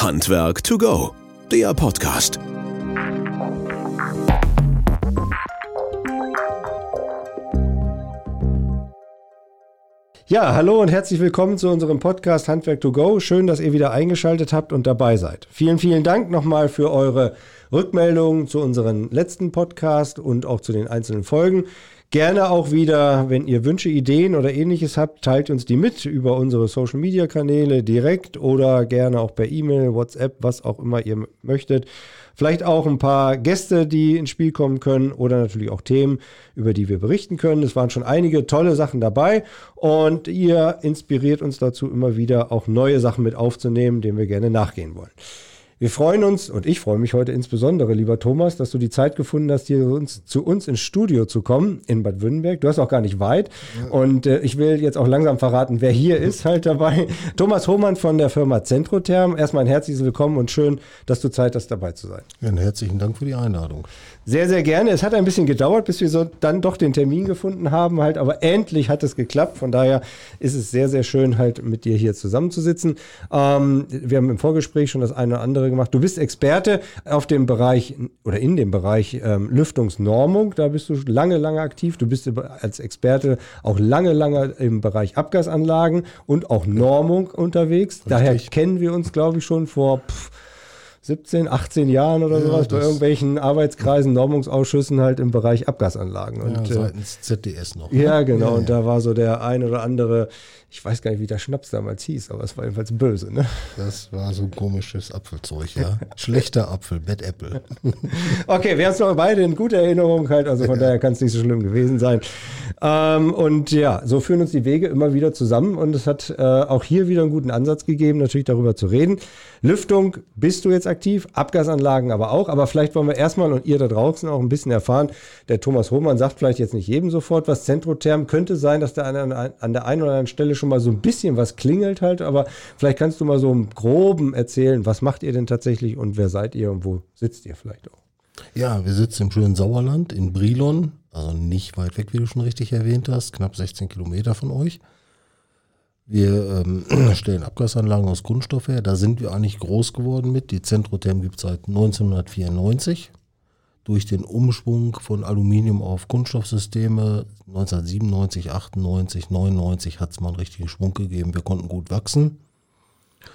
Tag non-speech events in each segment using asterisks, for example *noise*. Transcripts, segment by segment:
Handwerk to go, der Podcast. Ja, hallo und herzlich willkommen zu unserem Podcast Handwerk to Go. Schön, dass ihr wieder eingeschaltet habt und dabei seid. Vielen, vielen Dank nochmal für eure Rückmeldungen zu unserem letzten Podcast und auch zu den einzelnen Folgen. Gerne auch wieder, wenn ihr Wünsche, Ideen oder ähnliches habt, teilt uns die mit über unsere Social Media Kanäle direkt oder gerne auch per E-Mail, WhatsApp, was auch immer ihr möchtet. Vielleicht auch ein paar Gäste, die ins Spiel kommen können oder natürlich auch Themen, über die wir berichten können. Es waren schon einige tolle Sachen dabei und ihr inspiriert uns dazu immer wieder auch neue Sachen mit aufzunehmen, denen wir gerne nachgehen wollen. Wir freuen uns und ich freue mich heute insbesondere, lieber Thomas, dass du die Zeit gefunden hast, hier uns, zu uns ins Studio zu kommen in Bad Württemberg. Du hast auch gar nicht weit. Und äh, ich will jetzt auch langsam verraten, wer hier *laughs* ist halt dabei. Thomas Hohmann von der Firma Centrotherm. Erstmal ein herzliches Willkommen und schön, dass du Zeit hast, dabei zu sein. Ja, einen herzlichen Dank für die Einladung. Sehr, sehr gerne. Es hat ein bisschen gedauert, bis wir so dann doch den Termin gefunden haben, halt, aber endlich hat es geklappt. Von daher ist es sehr, sehr schön, halt mit dir hier zusammenzusitzen. Ähm, wir haben im Vorgespräch schon das eine oder andere gemacht. Du bist Experte auf dem Bereich oder in dem Bereich ähm, Lüftungsnormung. Da bist du lange, lange aktiv. Du bist als Experte auch lange, lange im Bereich Abgasanlagen und auch Normung unterwegs. Richtig. Daher kennen wir uns, glaube ich, schon vor. Pff, 17, 18 Jahren oder ja, sowas bei irgendwelchen Arbeitskreisen, Normungsausschüssen halt im Bereich Abgasanlagen. Und, ja, seitens ZDS noch. Ne? Ja, genau. Ja, und da war so der ein oder andere ich weiß gar nicht, wie der Schnaps damals hieß, aber es war jedenfalls böse, ne? Das war so ein komisches Apfelzeug, ja. *laughs* Schlechter Apfel, Bad Apple. *laughs* okay, wir haben es noch beide in guter Erinnerung halt, also von daher kann es nicht so schlimm gewesen sein. Ähm, und ja, so führen uns die Wege immer wieder zusammen und es hat äh, auch hier wieder einen guten Ansatz gegeben, natürlich darüber zu reden. Lüftung bist du jetzt aktiv, Abgasanlagen aber auch, aber vielleicht wollen wir erstmal und ihr da draußen auch ein bisschen erfahren. Der Thomas Hohmann sagt vielleicht jetzt nicht jedem sofort was. Zentrotherm könnte sein, dass da an, an der einen oder anderen Stelle schon mal so ein bisschen was klingelt halt, aber vielleicht kannst du mal so im Groben erzählen, was macht ihr denn tatsächlich und wer seid ihr und wo sitzt ihr vielleicht auch? Ja, wir sitzen im schönen Sauerland in Brilon, also nicht weit weg, wie du schon richtig erwähnt hast, knapp 16 Kilometer von euch. Wir ähm, *clears throat* stellen Abgasanlagen aus Kunststoff her, da sind wir eigentlich groß geworden mit. Die Zentrotherm gibt es seit 1994 durch den Umschwung von Aluminium auf Kunststoffsysteme 1997, 98, 99 hat es mal einen richtigen Schwung gegeben. Wir konnten gut wachsen.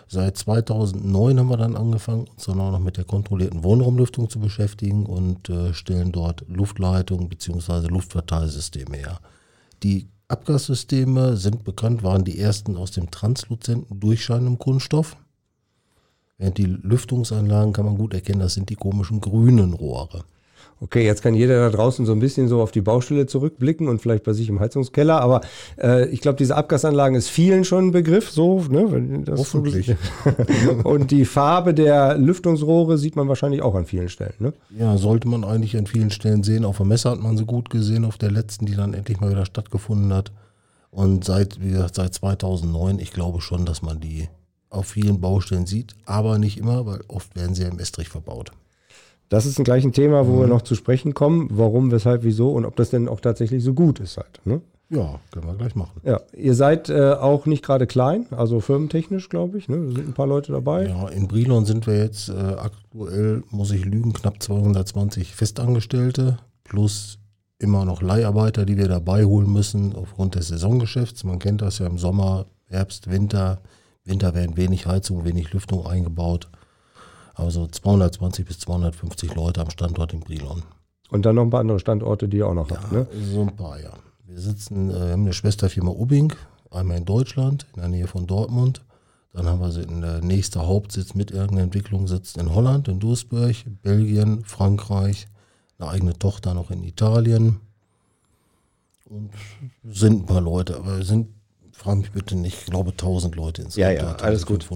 Seit 2009 haben wir dann angefangen, uns dann auch noch mit der kontrollierten Wohnraumlüftung zu beschäftigen und äh, stellen dort Luftleitungen bzw. Luftverteilsysteme her. Die Abgassysteme sind bekannt, waren die ersten aus dem transluzenten, durchscheinenden Kunststoff. Während die Lüftungsanlagen kann man gut erkennen, das sind die komischen grünen Rohre. Okay, jetzt kann jeder da draußen so ein bisschen so auf die Baustelle zurückblicken und vielleicht bei sich im Heizungskeller, aber äh, ich glaube, diese Abgasanlagen ist vielen schon ein Begriff, so, ne? Das Hoffentlich. *laughs* und die Farbe der Lüftungsrohre sieht man wahrscheinlich auch an vielen Stellen, ne? Ja, sollte man eigentlich an vielen Stellen sehen. Auf der Messe hat man sie gut gesehen, auf der letzten, die dann endlich mal wieder stattgefunden hat. Und seit, wie gesagt, seit 2009, ich glaube schon, dass man die auf vielen Baustellen sieht, aber nicht immer, weil oft werden sie ja im Estrich verbaut. Das ist gleich ein Thema, wo mhm. wir noch zu sprechen kommen. Warum, weshalb, wieso und ob das denn auch tatsächlich so gut ist halt. Ne? Ja, können wir gleich machen. Ja, ihr seid äh, auch nicht gerade klein, also firmentechnisch, glaube ich. Ne? Da sind ein paar Leute dabei. Ja, in Brilon sind wir jetzt äh, aktuell, muss ich lügen, knapp 220 Festangestellte plus immer noch Leiharbeiter, die wir dabei holen müssen aufgrund des Saisongeschäfts. Man kennt das ja im Sommer, Herbst, Winter. Winter werden wenig Heizung, wenig Lüftung eingebaut. Also 220 bis 250 Leute am Standort in Brilon. Und dann noch ein paar andere Standorte, die ihr auch noch ja, habt, ne? So ein paar, ja. Wir sitzen, äh, haben eine Schwesterfirma Ubing, einmal in Deutschland, in der Nähe von Dortmund. Dann haben wir sie in der nächste Hauptsitz mit irgendeiner Entwicklung sitzt in Holland, in Duisburg, Belgien, Frankreich, eine eigene Tochter noch in Italien. Und sind ein paar Leute, aber wir sind frage mich bitte nicht, ich glaube 1000 Leute insgesamt. Ja, ja, alles gut.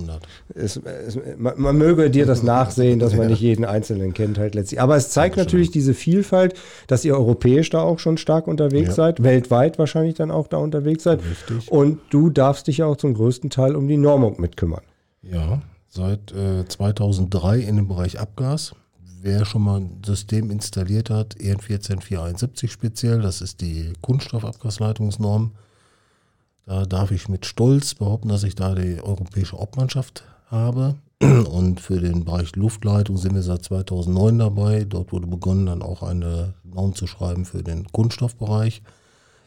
Es, es, man, man, möge dir das nachsehen, dass man *laughs* nicht jeden Einzelnen kennt halt letztlich. Aber es zeigt natürlich diese Vielfalt, dass ihr europäisch da auch schon stark unterwegs ja. seid, weltweit wahrscheinlich dann auch da unterwegs seid. Richtig. Und du darfst dich ja auch zum größten Teil um die Normung mitkümmern. Ja, seit äh, 2003 in dem Bereich Abgas. Wer schon mal ein System installiert hat, EN 14471 speziell, das ist die Kunststoffabgasleitungsnorm, da darf ich mit Stolz behaupten, dass ich da die europäische Obmannschaft habe. Und für den Bereich Luftleitung sind wir seit 2009 dabei. Dort wurde begonnen, dann auch eine Norm zu schreiben für den Kunststoffbereich,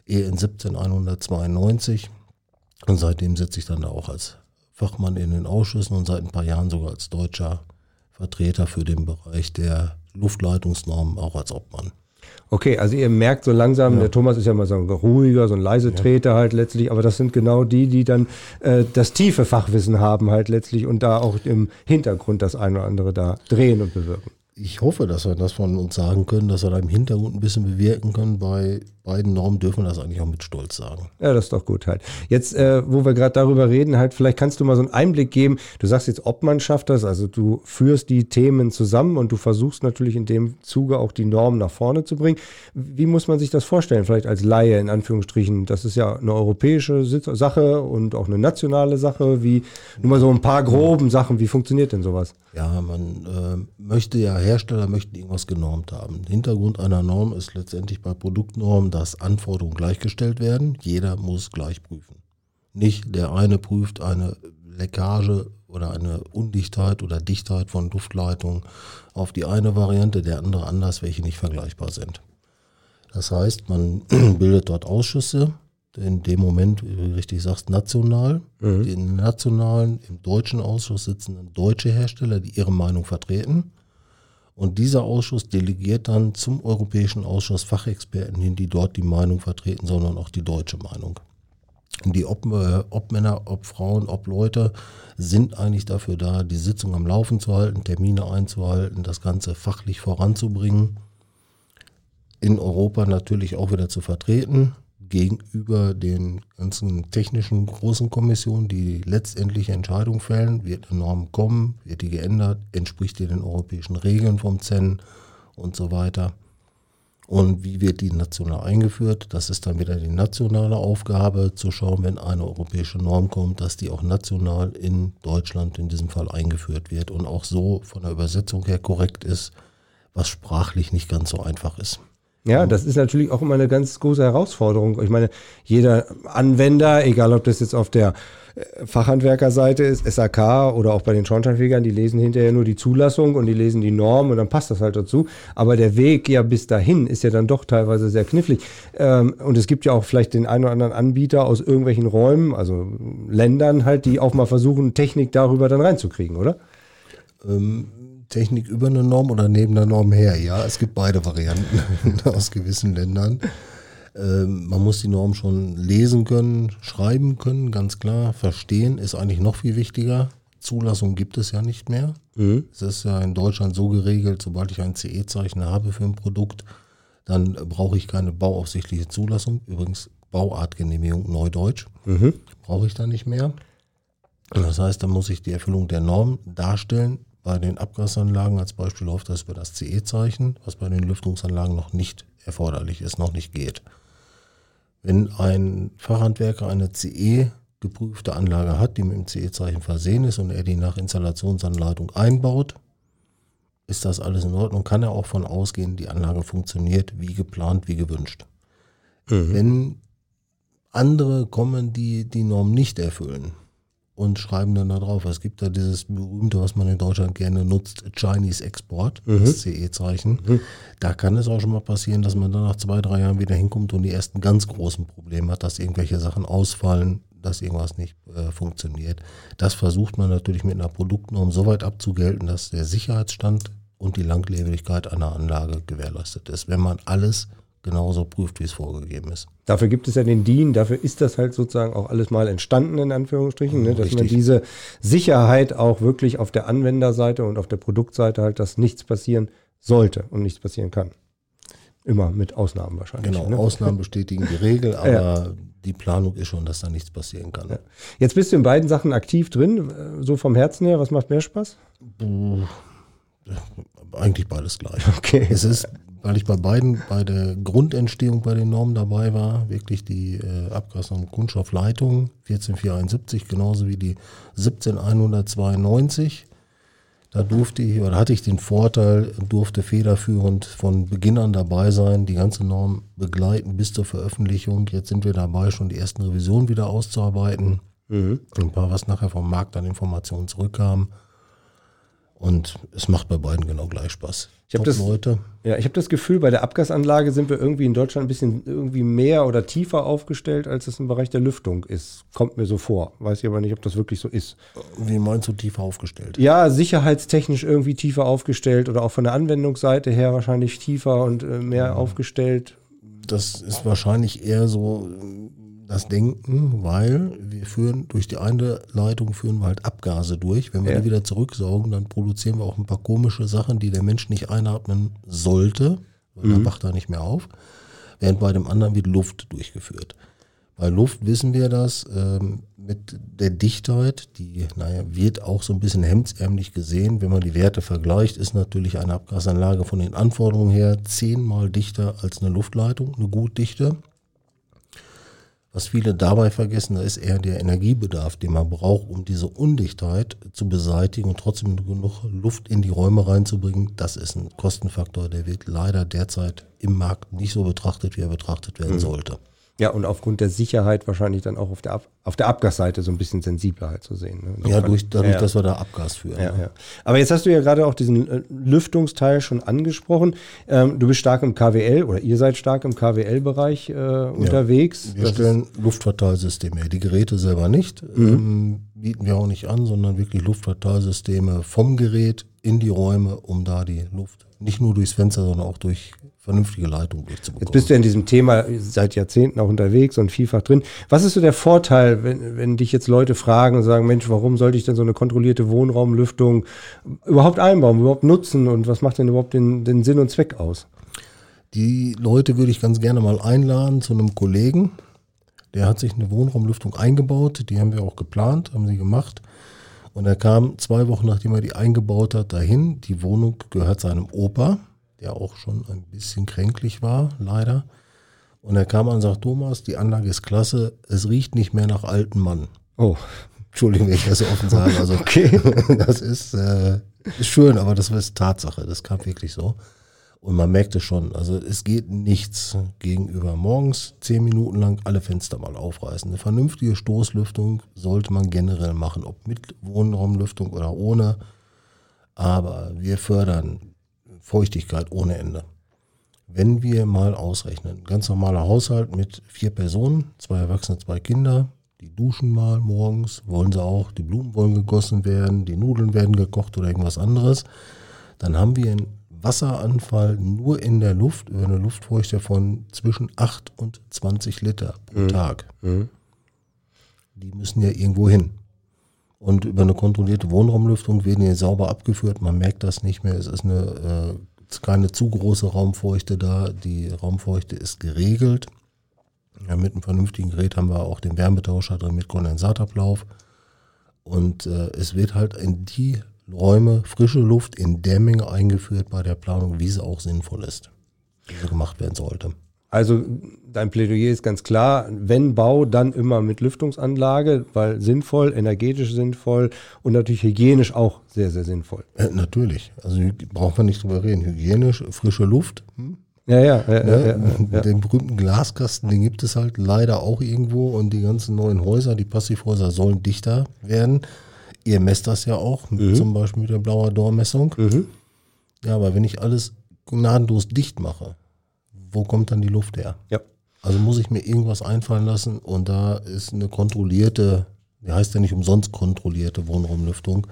EN 17192. Und seitdem sitze ich dann da auch als Fachmann in den Ausschüssen und seit ein paar Jahren sogar als deutscher Vertreter für den Bereich der Luftleitungsnormen, auch als Obmann. Okay, also ihr merkt so langsam, ja. der Thomas ist ja mal so ein ruhiger, so ein leise Treter ja. halt letztlich, aber das sind genau die, die dann äh, das tiefe Fachwissen haben halt letztlich und da auch im Hintergrund das eine oder andere da drehen und bewirken ich hoffe, dass wir das von uns sagen können, dass wir da im Hintergrund ein bisschen bewirken können. Bei beiden Normen dürfen wir das eigentlich auch mit Stolz sagen. Ja, das ist doch gut halt. Jetzt, äh, wo wir gerade darüber reden, halt, vielleicht kannst du mal so einen Einblick geben. Du sagst jetzt, ob man schafft das, also du führst die Themen zusammen und du versuchst natürlich in dem Zuge auch die Normen nach vorne zu bringen. Wie muss man sich das vorstellen? Vielleicht als Laie in Anführungsstrichen. Das ist ja eine europäische Sache und auch eine nationale Sache. Wie, nur mal so ein paar groben Sachen. Wie funktioniert denn sowas? Ja, man äh, möchte ja Hersteller möchten irgendwas genormt haben. Hintergrund einer Norm ist letztendlich bei Produktnormen, dass Anforderungen gleichgestellt werden. Jeder muss gleich prüfen. Nicht der eine prüft eine Leckage oder eine Undichtheit oder Dichtheit von Luftleitungen auf die eine Variante, der andere anders, welche nicht vergleichbar sind. Das heißt, man *clears throat* bildet dort Ausschüsse, in dem Moment, wie du richtig sagst, national. Mhm. Den nationalen, im deutschen Ausschuss sitzen deutsche Hersteller, die ihre Meinung vertreten. Und dieser Ausschuss delegiert dann zum Europäischen Ausschuss Fachexperten hin, die dort die Meinung vertreten, sondern auch die deutsche Meinung. Die ob, äh, ob Männer, ob Frauen, ob Leute sind eigentlich dafür da, die Sitzung am Laufen zu halten, Termine einzuhalten, das Ganze fachlich voranzubringen. In Europa natürlich auch wieder zu vertreten gegenüber den ganzen technischen großen Kommissionen, die letztendliche Entscheidung fällen, wird eine Norm kommen, wird die geändert, entspricht die den europäischen Regeln vom ZEN und so weiter. Und wie wird die national eingeführt? Das ist dann wieder die nationale Aufgabe, zu schauen, wenn eine europäische Norm kommt, dass die auch national in Deutschland in diesem Fall eingeführt wird und auch so von der Übersetzung her korrekt ist, was sprachlich nicht ganz so einfach ist. Ja, das ist natürlich auch immer eine ganz große Herausforderung. Ich meine, jeder Anwender, egal ob das jetzt auf der äh, Fachhandwerkerseite ist, SAK oder auch bei den Schornsteinfegern, die lesen hinterher nur die Zulassung und die lesen die Norm und dann passt das halt dazu. Aber der Weg ja bis dahin ist ja dann doch teilweise sehr knifflig. Ähm, und es gibt ja auch vielleicht den einen oder anderen Anbieter aus irgendwelchen Räumen, also Ländern halt, die auch mal versuchen, Technik darüber dann reinzukriegen, oder? Ähm, Technik über eine Norm oder neben der Norm her. Ja, es gibt beide Varianten *laughs* aus gewissen Ländern. Ähm, man muss die Norm schon lesen können, schreiben können, ganz klar. Verstehen ist eigentlich noch viel wichtiger. Zulassung gibt es ja nicht mehr. Mhm. Es ist ja in Deutschland so geregelt, sobald ich ein CE-Zeichen habe für ein Produkt, dann brauche ich keine bauaufsichtliche Zulassung. Übrigens Bauartgenehmigung Neudeutsch. Mhm. Brauche ich da nicht mehr. Das heißt, dann muss ich die Erfüllung der Norm darstellen, bei den Abgasanlagen als Beispiel läuft das über das CE-Zeichen, was bei den Lüftungsanlagen noch nicht erforderlich ist, noch nicht geht. Wenn ein Fachhandwerker eine CE geprüfte Anlage hat, die mit dem CE-Zeichen versehen ist und er die nach Installationsanleitung einbaut, ist das alles in Ordnung, kann er auch von ausgehen, die Anlage funktioniert wie geplant, wie gewünscht. Mhm. Wenn andere kommen, die die Norm nicht erfüllen, und schreiben dann da drauf. Es gibt da dieses berühmte, was man in Deutschland gerne nutzt, Chinese Export, mhm. das CE-Zeichen. Mhm. Da kann es auch schon mal passieren, dass man dann nach zwei, drei Jahren wieder hinkommt und die ersten ganz großen Probleme hat, dass irgendwelche Sachen ausfallen, dass irgendwas nicht äh, funktioniert. Das versucht man natürlich mit einer Produktnorm so weit abzugelten, dass der Sicherheitsstand und die Langlebigkeit einer Anlage gewährleistet ist. Wenn man alles genauso prüft, wie es vorgegeben ist. Dafür gibt es ja den DIN, dafür ist das halt sozusagen auch alles mal entstanden, in Anführungsstrichen, ne, dass Richtig. man diese Sicherheit auch wirklich auf der Anwenderseite und auf der Produktseite halt, dass nichts passieren sollte und nichts passieren kann. Immer mit Ausnahmen wahrscheinlich. Genau, ne? Ausnahmen bestätigen die Regel, *laughs* aber ja. die Planung ist schon, dass da nichts passieren kann. Ja. Jetzt bist du in beiden Sachen aktiv drin, so vom Herzen her, was macht mehr Spaß? Eigentlich beides gleich. Okay. Es ist weil ich bei beiden, bei der Grundentstehung bei den Normen dabei war, wirklich die äh, Abgasnorm Kunststoffleitung 14471, genauso wie die 17192. Da durfte ich, oder hatte ich den Vorteil, durfte federführend von Beginn an dabei sein, die ganze Norm begleiten bis zur Veröffentlichung. Jetzt sind wir dabei, schon die ersten Revisionen wieder auszuarbeiten. Mhm. Ein paar, was nachher vom Markt an Informationen zurückkam. Und es macht bei beiden genau gleich Spaß. Ich habe das, Leute. ja, ich hab das Gefühl, bei der Abgasanlage sind wir irgendwie in Deutschland ein bisschen irgendwie mehr oder tiefer aufgestellt, als es im Bereich der Lüftung ist. Kommt mir so vor. Weiß ich aber nicht, ob das wirklich so ist. Wie meinst du tiefer aufgestellt? Ja, sicherheitstechnisch irgendwie tiefer aufgestellt oder auch von der Anwendungsseite her wahrscheinlich tiefer und äh, mehr aufgestellt. Das ist wahrscheinlich eher so das Denken, weil wir führen durch die eine Leitung führen wir halt Abgase durch. Wenn wir Ja. die wieder zurücksaugen, dann produzieren wir auch ein paar komische Sachen, die der Mensch nicht einatmen sollte. Weil Der wacht da nicht mehr auf. Während bei dem anderen wird Luft durchgeführt. Bei Luft wissen wir das ähm, mit der Dichtheit, die naja, wird auch so ein bisschen hemdsärmlich gesehen. Wenn man die Werte vergleicht, ist natürlich eine Abgasanlage von den Anforderungen her zehnmal dichter als eine Luftleitung, eine gut dichte. Was viele dabei vergessen, da ist eher der Energiebedarf, den man braucht, um diese Undichtheit zu beseitigen und trotzdem genug Luft in die Räume reinzubringen. Das ist ein Kostenfaktor, der wird leider derzeit im Markt nicht so betrachtet, wie er betrachtet werden sollte. Ja, und aufgrund der Sicherheit wahrscheinlich dann auch auf der, Ab auf der Abgasseite so ein bisschen sensibler halt zu sehen. Ne? Ja, durch, dadurch, ja. dass wir da Abgas führen. Ja, ne? ja. Aber jetzt hast du ja gerade auch diesen äh, Lüftungsteil schon angesprochen. Ähm, du bist stark im KWL oder ihr seid stark im KWL-Bereich äh, unterwegs. Wir Das stellen Luftverteilsysteme her. Die Geräte selber nicht, ähm, bieten wir auch nicht an, sondern wirklich Luftverteilsysteme vom Gerät in die Räume, um da die Luft nicht nur durchs Fenster, sondern auch durch vernünftige Leitung Jetzt durchzubekommen. bist du in diesem Thema seit Jahrzehnten auch unterwegs und vielfach drin. Was ist so der Vorteil, wenn, wenn dich jetzt Leute fragen und sagen, Mensch, warum sollte ich denn so eine kontrollierte Wohnraumlüftung überhaupt einbauen, überhaupt nutzen und was macht denn überhaupt den, den Sinn und Zweck aus? Die Leute würde ich ganz gerne mal einladen zu einem Kollegen. Der hat sich eine Wohnraumlüftung eingebaut. Die haben wir auch geplant, haben sie gemacht. Und er kam zwei Wochen, nachdem er die eingebaut hat, dahin. Die Wohnung gehört seinem Opa, der auch schon ein bisschen kränklich war, leider. Und er kam an und sagt, Thomas, die Anlage ist klasse, es riecht nicht mehr nach alten Mann. Oh, Entschuldigung, wenn ich das so offen sage. Also *laughs* Okay. *laughs* das ist, äh, ist schön, aber das ist Tatsache. Das kam wirklich so. Und man merkt es schon. Also es geht nichts gegenüber morgens zehn Minuten lang alle Fenster mal aufreißen. Eine vernünftige Stoßlüftung sollte man generell machen, ob mit Wohnraumlüftung oder ohne. Aber wir fördern Feuchtigkeit ohne Ende. Wenn wir mal ausrechnen, ganz normaler Haushalt mit vier Personen, zwei Erwachsene, zwei Kinder, die duschen mal morgens, wollen sie auch, die Blumen wollen gegossen werden, die Nudeln werden gekocht oder irgendwas anderes, dann haben wir einen Wasseranfall nur in der Luft über eine Luftfeuchte von zwischen 8 und 20 Liter pro Tag. Die müssen ja irgendwo hin. Und über eine kontrollierte Wohnraumlüftung werden die sauber abgeführt. Man merkt das nicht mehr. Es ist eine äh, keine zu große Raumfeuchte da. Die Raumfeuchte ist geregelt. Ja, mit einem vernünftigen Gerät haben wir auch den Wärmetauscher drin mit Kondensatablauf. Und äh, es wird halt in die Räume frische Luft in der Menge eingeführt bei der Planung, wie sie auch sinnvoll ist, wie sie gemacht werden sollte. Also dein Plädoyer ist ganz klar, wenn Bau, dann immer mit Lüftungsanlage, weil sinnvoll, energetisch sinnvoll und natürlich hygienisch auch sehr, sehr sinnvoll. Äh, natürlich, also braucht man nicht drüber reden. Hygienisch, frische Luft, Ja, ja, ja, Ne? ja, ja. Den berühmten Glaskasten, den gibt es halt leider auch irgendwo und die ganzen neuen Häuser, die Passivhäuser sollen dichter werden. Ihr messt das ja auch, Mhm. zum Beispiel mit der blauer Dormessung. Ja, aber wenn ich alles gnadenlos dicht mache, wo kommt dann die Luft her? ja. Also muss ich mir irgendwas einfallen lassen und da ist eine kontrollierte, die heißt ja nicht umsonst kontrollierte Wohnraumlüftung.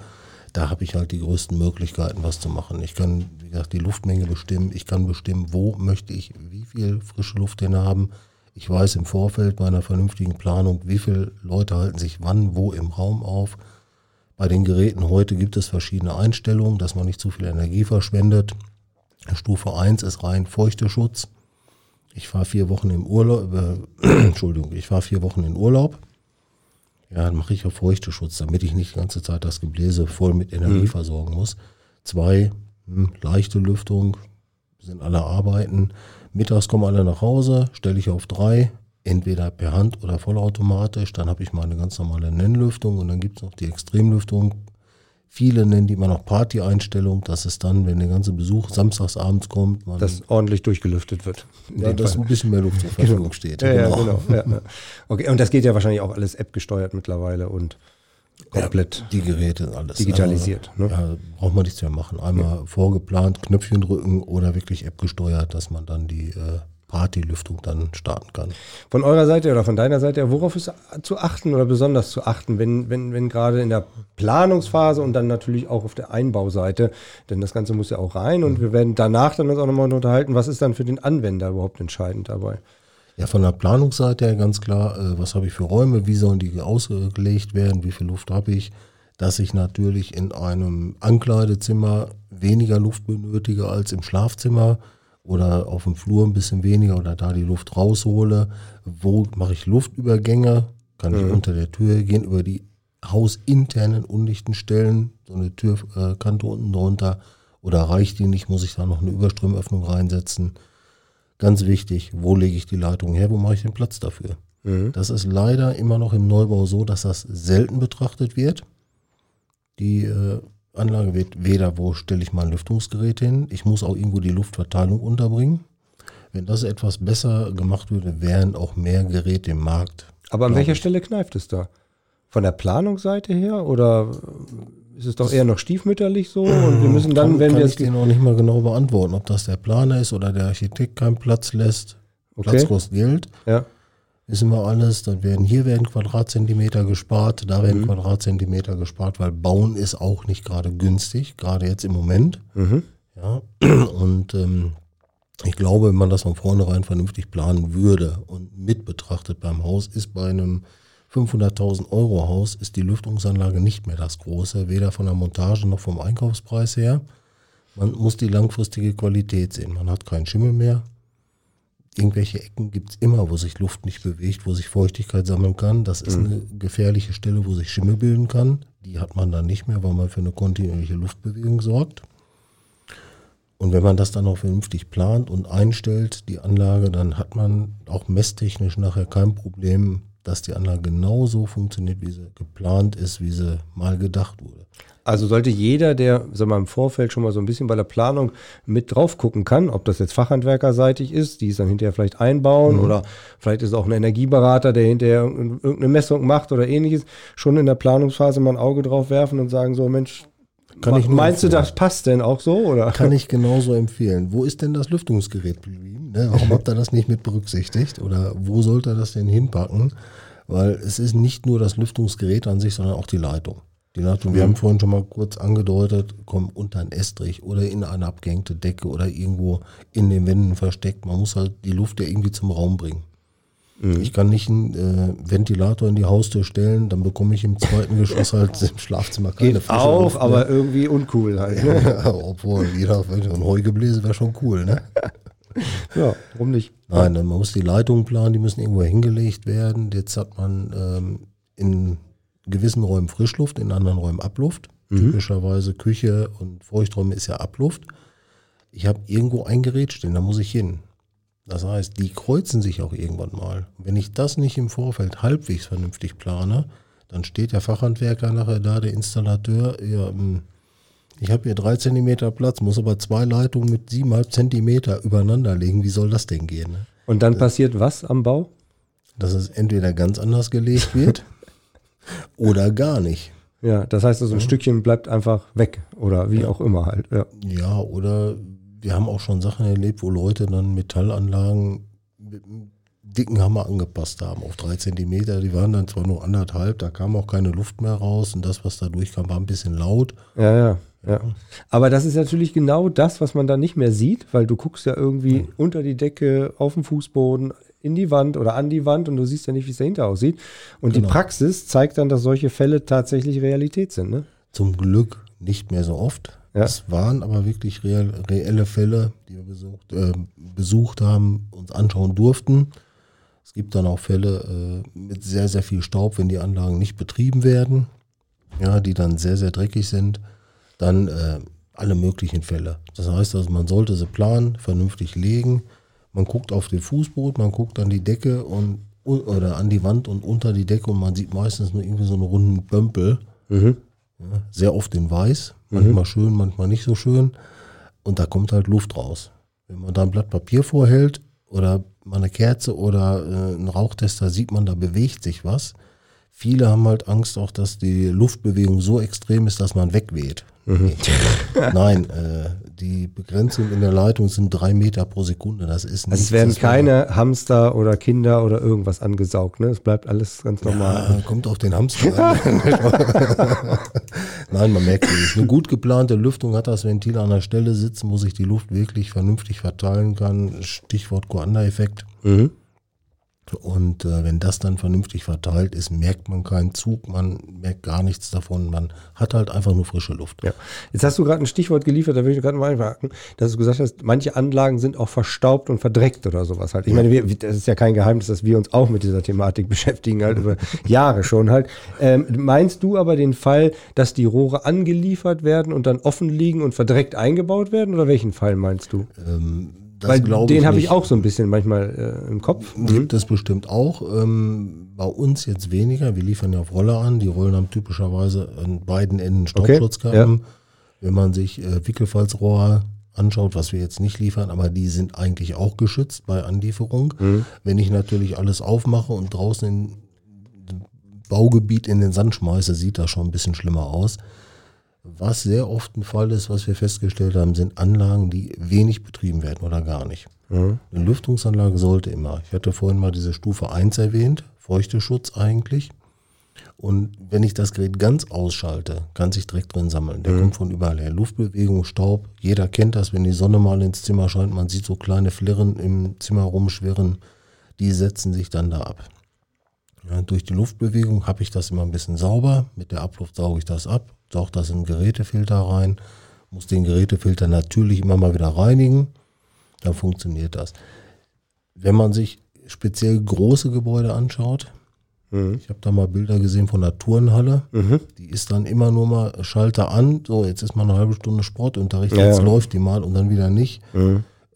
Da habe ich halt die größten Möglichkeiten, was zu machen. Ich kann, wie gesagt, die Luftmenge bestimmen. Ich kann bestimmen, wo möchte ich wie viel frische Luft hin haben. Ich weiß im Vorfeld bei einer vernünftigen Planung, wie viele Leute halten sich wann, wo im Raum auf. Bei den Geräten heute gibt es verschiedene Einstellungen, dass man nicht zu viel Energie verschwendet. Stufe 1 ist rein Feuchteschutz. Ich fahre vier Wochen im Urlaub, äh, *clears throat* Entschuldigung, ich fahre vier Wochen in Urlaub. Ja, dann mache ich auf Feuchteschutz, damit ich nicht die ganze Zeit das Gebläse voll mit Energie versorgen muss. Zwei, hm, leichte Lüftung, sind alle arbeiten. Mittags kommen alle nach Hause, stelle ich auf drei, entweder per Hand oder vollautomatisch. Dann habe ich meine ganz normale Nennlüftung und dann gibt es noch die Extremlüftung. Viele nennen die immer noch Party-Einstellung. Das ist dann, wenn der ganze Besuch samstags abends kommt, man Dass ordentlich durchgelüftet wird. ja, dass Fall. ein bisschen mehr Luft zur *laughs* Verfügung steht. Ja, ja, genau. Ja, ja. Okay, und das geht ja wahrscheinlich auch alles App gesteuert mittlerweile und komplett die Geräte alles digitalisiert. Also, ne? Ja, braucht man nichts mehr machen. Einmal vorgeplant, Knöpfchen drücken oder wirklich App gesteuert, dass man dann die äh, Partylüftung dann starten kann. Von eurer Seite oder von deiner Seite, worauf ist zu achten oder besonders zu achten, wenn, wenn, wenn gerade in der Planungsphase und dann natürlich auch auf der Einbauseite, denn das Ganze muss ja auch rein und wir werden danach dann uns auch nochmal unterhalten, was ist dann für den Anwender überhaupt entscheidend dabei? Ja, von der Planungsseite her ganz klar, äh, was habe ich für Räume, wie sollen die ausgelegt werden, wie viel Luft habe ich, dass ich natürlich in einem Ankleidezimmer weniger Luft benötige als im Schlafzimmer oder auf dem Flur ein bisschen weniger oder da die Luft raushole. Wo mache ich Luftübergänge? Kann ich mhm. unter der Tür gehen, über die hausinternen undichten Stellen, so eine Türkante unten drunter oder reicht die nicht, muss ich da noch eine Überströmöffnung reinsetzen. Ganz wichtig, wo lege ich die Leitung her, wo mache ich den Platz dafür? Mhm. Das ist leider immer noch im Neubau so, dass das selten betrachtet wird. Die äh, Anlage wird weder, wo stelle ich mein Lüftungsgerät hin, ich muss auch irgendwo die Luftverteilung unterbringen. Wenn das etwas besser gemacht würde, wären auch mehr Geräte im Markt. Aber an welcher ich. Stelle kneift es da? Von der Planungsseite her oder ist es doch eher noch stiefmütterlich so? Und wir müssen dann, kann, wenn kann wir ich dir noch nicht mal genau beantworten, ob das der Planer ist oder der Architekt keinen Platz lässt. Okay. Platz kostet Geld. Ja wissen wir alles. Dann werden hier werden Quadratzentimeter gespart, da werden mhm. Quadratzentimeter gespart, weil Bauen ist auch nicht gerade günstig, gerade jetzt im Moment. Mhm. Ja, *clears throat* und ähm, ich glaube, wenn man das von vornherein vernünftig planen würde und mit betrachtet beim Haus, ist bei einem 500.000 Euro Haus ist die Lüftungsanlage nicht mehr das große, weder von der Montage noch vom Einkaufspreis her. Man muss die langfristige Qualität sehen. Man hat keinen Schimmel mehr, irgendwelche Ecken gibt es immer, wo sich Luft nicht bewegt, wo sich Feuchtigkeit sammeln kann. Das ist mhm. eine gefährliche Stelle, wo sich Schimmel bilden kann. Die hat man dann nicht mehr, weil man für eine kontinuierliche Luftbewegung sorgt. Und wenn man das dann auch vernünftig plant und einstellt, die Anlage, dann hat man auch messtechnisch nachher kein Problem, dass die Anlage genauso funktioniert, wie sie geplant ist, wie sie mal gedacht wurde. Also sollte jeder, der sag mal, im Vorfeld schon mal so ein bisschen bei der Planung mit drauf gucken kann, ob das jetzt Fachhandwerkerseitig ist, die es dann hinterher vielleicht einbauen mhm. oder vielleicht ist es auch ein Energieberater, der hinterher irgendeine Messung macht oder ähnliches, schon in der Planungsphase mal ein Auge drauf werfen und sagen so, Mensch, kann ich meinst empfehlen. du, das passt denn auch so? Oder? Kann ich genauso empfehlen. Wo ist denn das Lüftungsgerät geblieben? Ne? Warum *laughs* habt ihr das nicht mit berücksichtigt? Oder wo sollte er das denn hinpacken? Weil es ist nicht nur das Lüftungsgerät an sich, sondern auch die Leitung. Die Leitung, wir haben vorhin schon mal kurz angedeutet, kommen unter einen Estrich oder in eine abgehängte Decke oder irgendwo in den Wänden versteckt. Man muss halt die Luft ja irgendwie zum Raum bringen. Mhm. Ich kann nicht einen äh, Ventilator in die Haustür stellen, dann bekomme ich im zweiten Geschoss halt im Schlafzimmer keine Geht frische auch, Luft, ne? aber irgendwie uncool halt. Ne? Ja, *laughs* obwohl, jeder, ein Heugebläse wäre schon cool, ne? *laughs* ja, warum nicht? Nein, man muss die Leitungen planen, die müssen irgendwo hingelegt werden. Jetzt hat man ähm, in gewissen Räumen Frischluft, in anderen Räumen Abluft. Mhm. Typischerweise Küche und Feuchträume ist ja Abluft. Ich habe irgendwo ein Gerät stehen, da muss ich hin. Das heißt, die kreuzen sich auch irgendwann mal. Wenn ich das nicht im Vorfeld halbwegs vernünftig plane, dann steht der Fachhandwerker nachher da, der Installateur, ja, hm, ich habe hier drei Zentimeter Platz, muss aber zwei Leitungen mit siebeneinhalb Zentimeter übereinander legen. Wie soll das denn gehen? Ne? Und dann passiert was am Bau? Dass es entweder ganz anders gelegt wird *laughs* oder gar nicht. Ja, das heißt also, ein ja. Stückchen bleibt einfach weg oder wie ja. auch immer halt. Ja. ja, oder wir haben auch schon Sachen erlebt, wo Leute dann Metallanlagen mit einem dicken Hammer angepasst haben auf drei Zentimeter. Die waren dann zwar nur anderthalb, da kam auch keine Luft mehr raus und das, was da durchkam, war ein bisschen laut. Ja, ja. Ja. Aber das ist natürlich genau das, was man da nicht mehr sieht, weil du guckst ja irgendwie mhm. unter die Decke, auf dem Fußboden, in die Wand oder an die Wand und du siehst ja nicht, wie es dahinter aussieht. Und genau. die Praxis zeigt dann, dass solche Fälle tatsächlich Realität sind. Ne? Zum Glück nicht mehr so oft. Ja. Es waren aber wirklich real, reelle Fälle, die wir besucht, äh, besucht haben, uns anschauen durften. Es gibt dann auch Fälle äh, mit sehr, sehr viel Staub, wenn die Anlagen nicht betrieben werden, ja, die dann sehr, sehr dreckig sind. Dann äh, alle möglichen Fälle. Das heißt also, man sollte sie planen, vernünftig legen man guckt auf den Fußboden, man guckt an die Decke und oder an die Wand und unter die Decke und man sieht meistens nur irgendwie so einen runden Bömpel. Mhm. Ja, sehr oft in weiß, manchmal mhm. schön, manchmal nicht so schön. Und da kommt halt Luft raus. Wenn man da ein Blatt Papier vorhält oder mal eine Kerze oder äh, einen Rauchtester, sieht man, da bewegt sich was. Viele haben halt Angst auch, dass die Luftbewegung so extrem ist, dass man wegweht. Mhm. Nein, äh, die Begrenzung in der Leitung sind drei Meter pro Sekunde. Das ist nicht. Also es werden keine Hamster oder Kinder oder irgendwas angesaugt, ne? Es bleibt alles ganz normal. Ja, kommt auf den Hamster *laughs* an. Nein, man merkt, es eine gut geplante Lüftung hat das Ventil an der Stelle sitzen, wo sich die Luft wirklich vernünftig verteilen kann. Stichwort Coanda-Effekt. Mhm. Und äh, wenn das dann vernünftig verteilt ist, merkt man keinen Zug, man merkt gar nichts davon, man hat halt einfach nur frische Luft. Ja. Jetzt hast du gerade ein Stichwort geliefert, da will ich gerade mal einhaken, dass du gesagt hast, manche Anlagen sind auch verstaubt und verdreckt oder sowas halt. Ich meine, wir, das ist ja kein Geheimnis, dass wir uns auch mit dieser Thematik *laughs* beschäftigen, halt über Jahre schon halt. Ähm, meinst du aber den Fall, dass die Rohre angeliefert werden und dann offen liegen und verdreckt eingebaut werden oder welchen Fall meinst du? Ähm, Weil den habe ich auch so ein bisschen manchmal äh, im Kopf. Gibt es bestimmt auch. Ähm, bei uns jetzt weniger. Wir liefern ja auf Roller an. Die Rollen haben typischerweise an beiden Enden Okay, Staubschutzkappen. Wenn man sich äh, Wickelfalzrohre anschaut, was wir jetzt nicht liefern, aber die sind eigentlich auch geschützt bei Anlieferung. Wenn ich natürlich alles aufmache und draußen in Baugebiet in den Sand schmeiße, sieht das schon ein bisschen schlimmer aus. Was sehr oft ein Fall ist, was wir festgestellt haben, sind Anlagen, die wenig betrieben werden oder gar nicht. Eine Lüftungsanlage sollte immer. Ich hatte vorhin mal diese Stufe 1 erwähnt, Feuchteschutz eigentlich. Und wenn ich das Gerät ganz ausschalte, kann sich direkt drin sammeln. Der kommt von überall her. Luftbewegung, Staub. Jeder kennt das, wenn die Sonne mal ins Zimmer scheint. Man sieht so kleine Flirren im Zimmer rumschwirren. Die setzen sich dann da ab. Ja, durch die Luftbewegung habe ich das immer ein bisschen sauber. Mit der Abluft sauge ich das ab, das in den Gerätefilter rein, muss den Gerätefilter natürlich immer mal wieder reinigen. Dann funktioniert das. Wenn man sich speziell große Gebäude anschaut, ich habe da mal Bilder gesehen von der Turnhalle, die ist dann immer nur mal Schalter an, so jetzt ist mal eine halbe Stunde Sportunterricht, Ja, jetzt ja. läuft die mal und dann wieder nicht.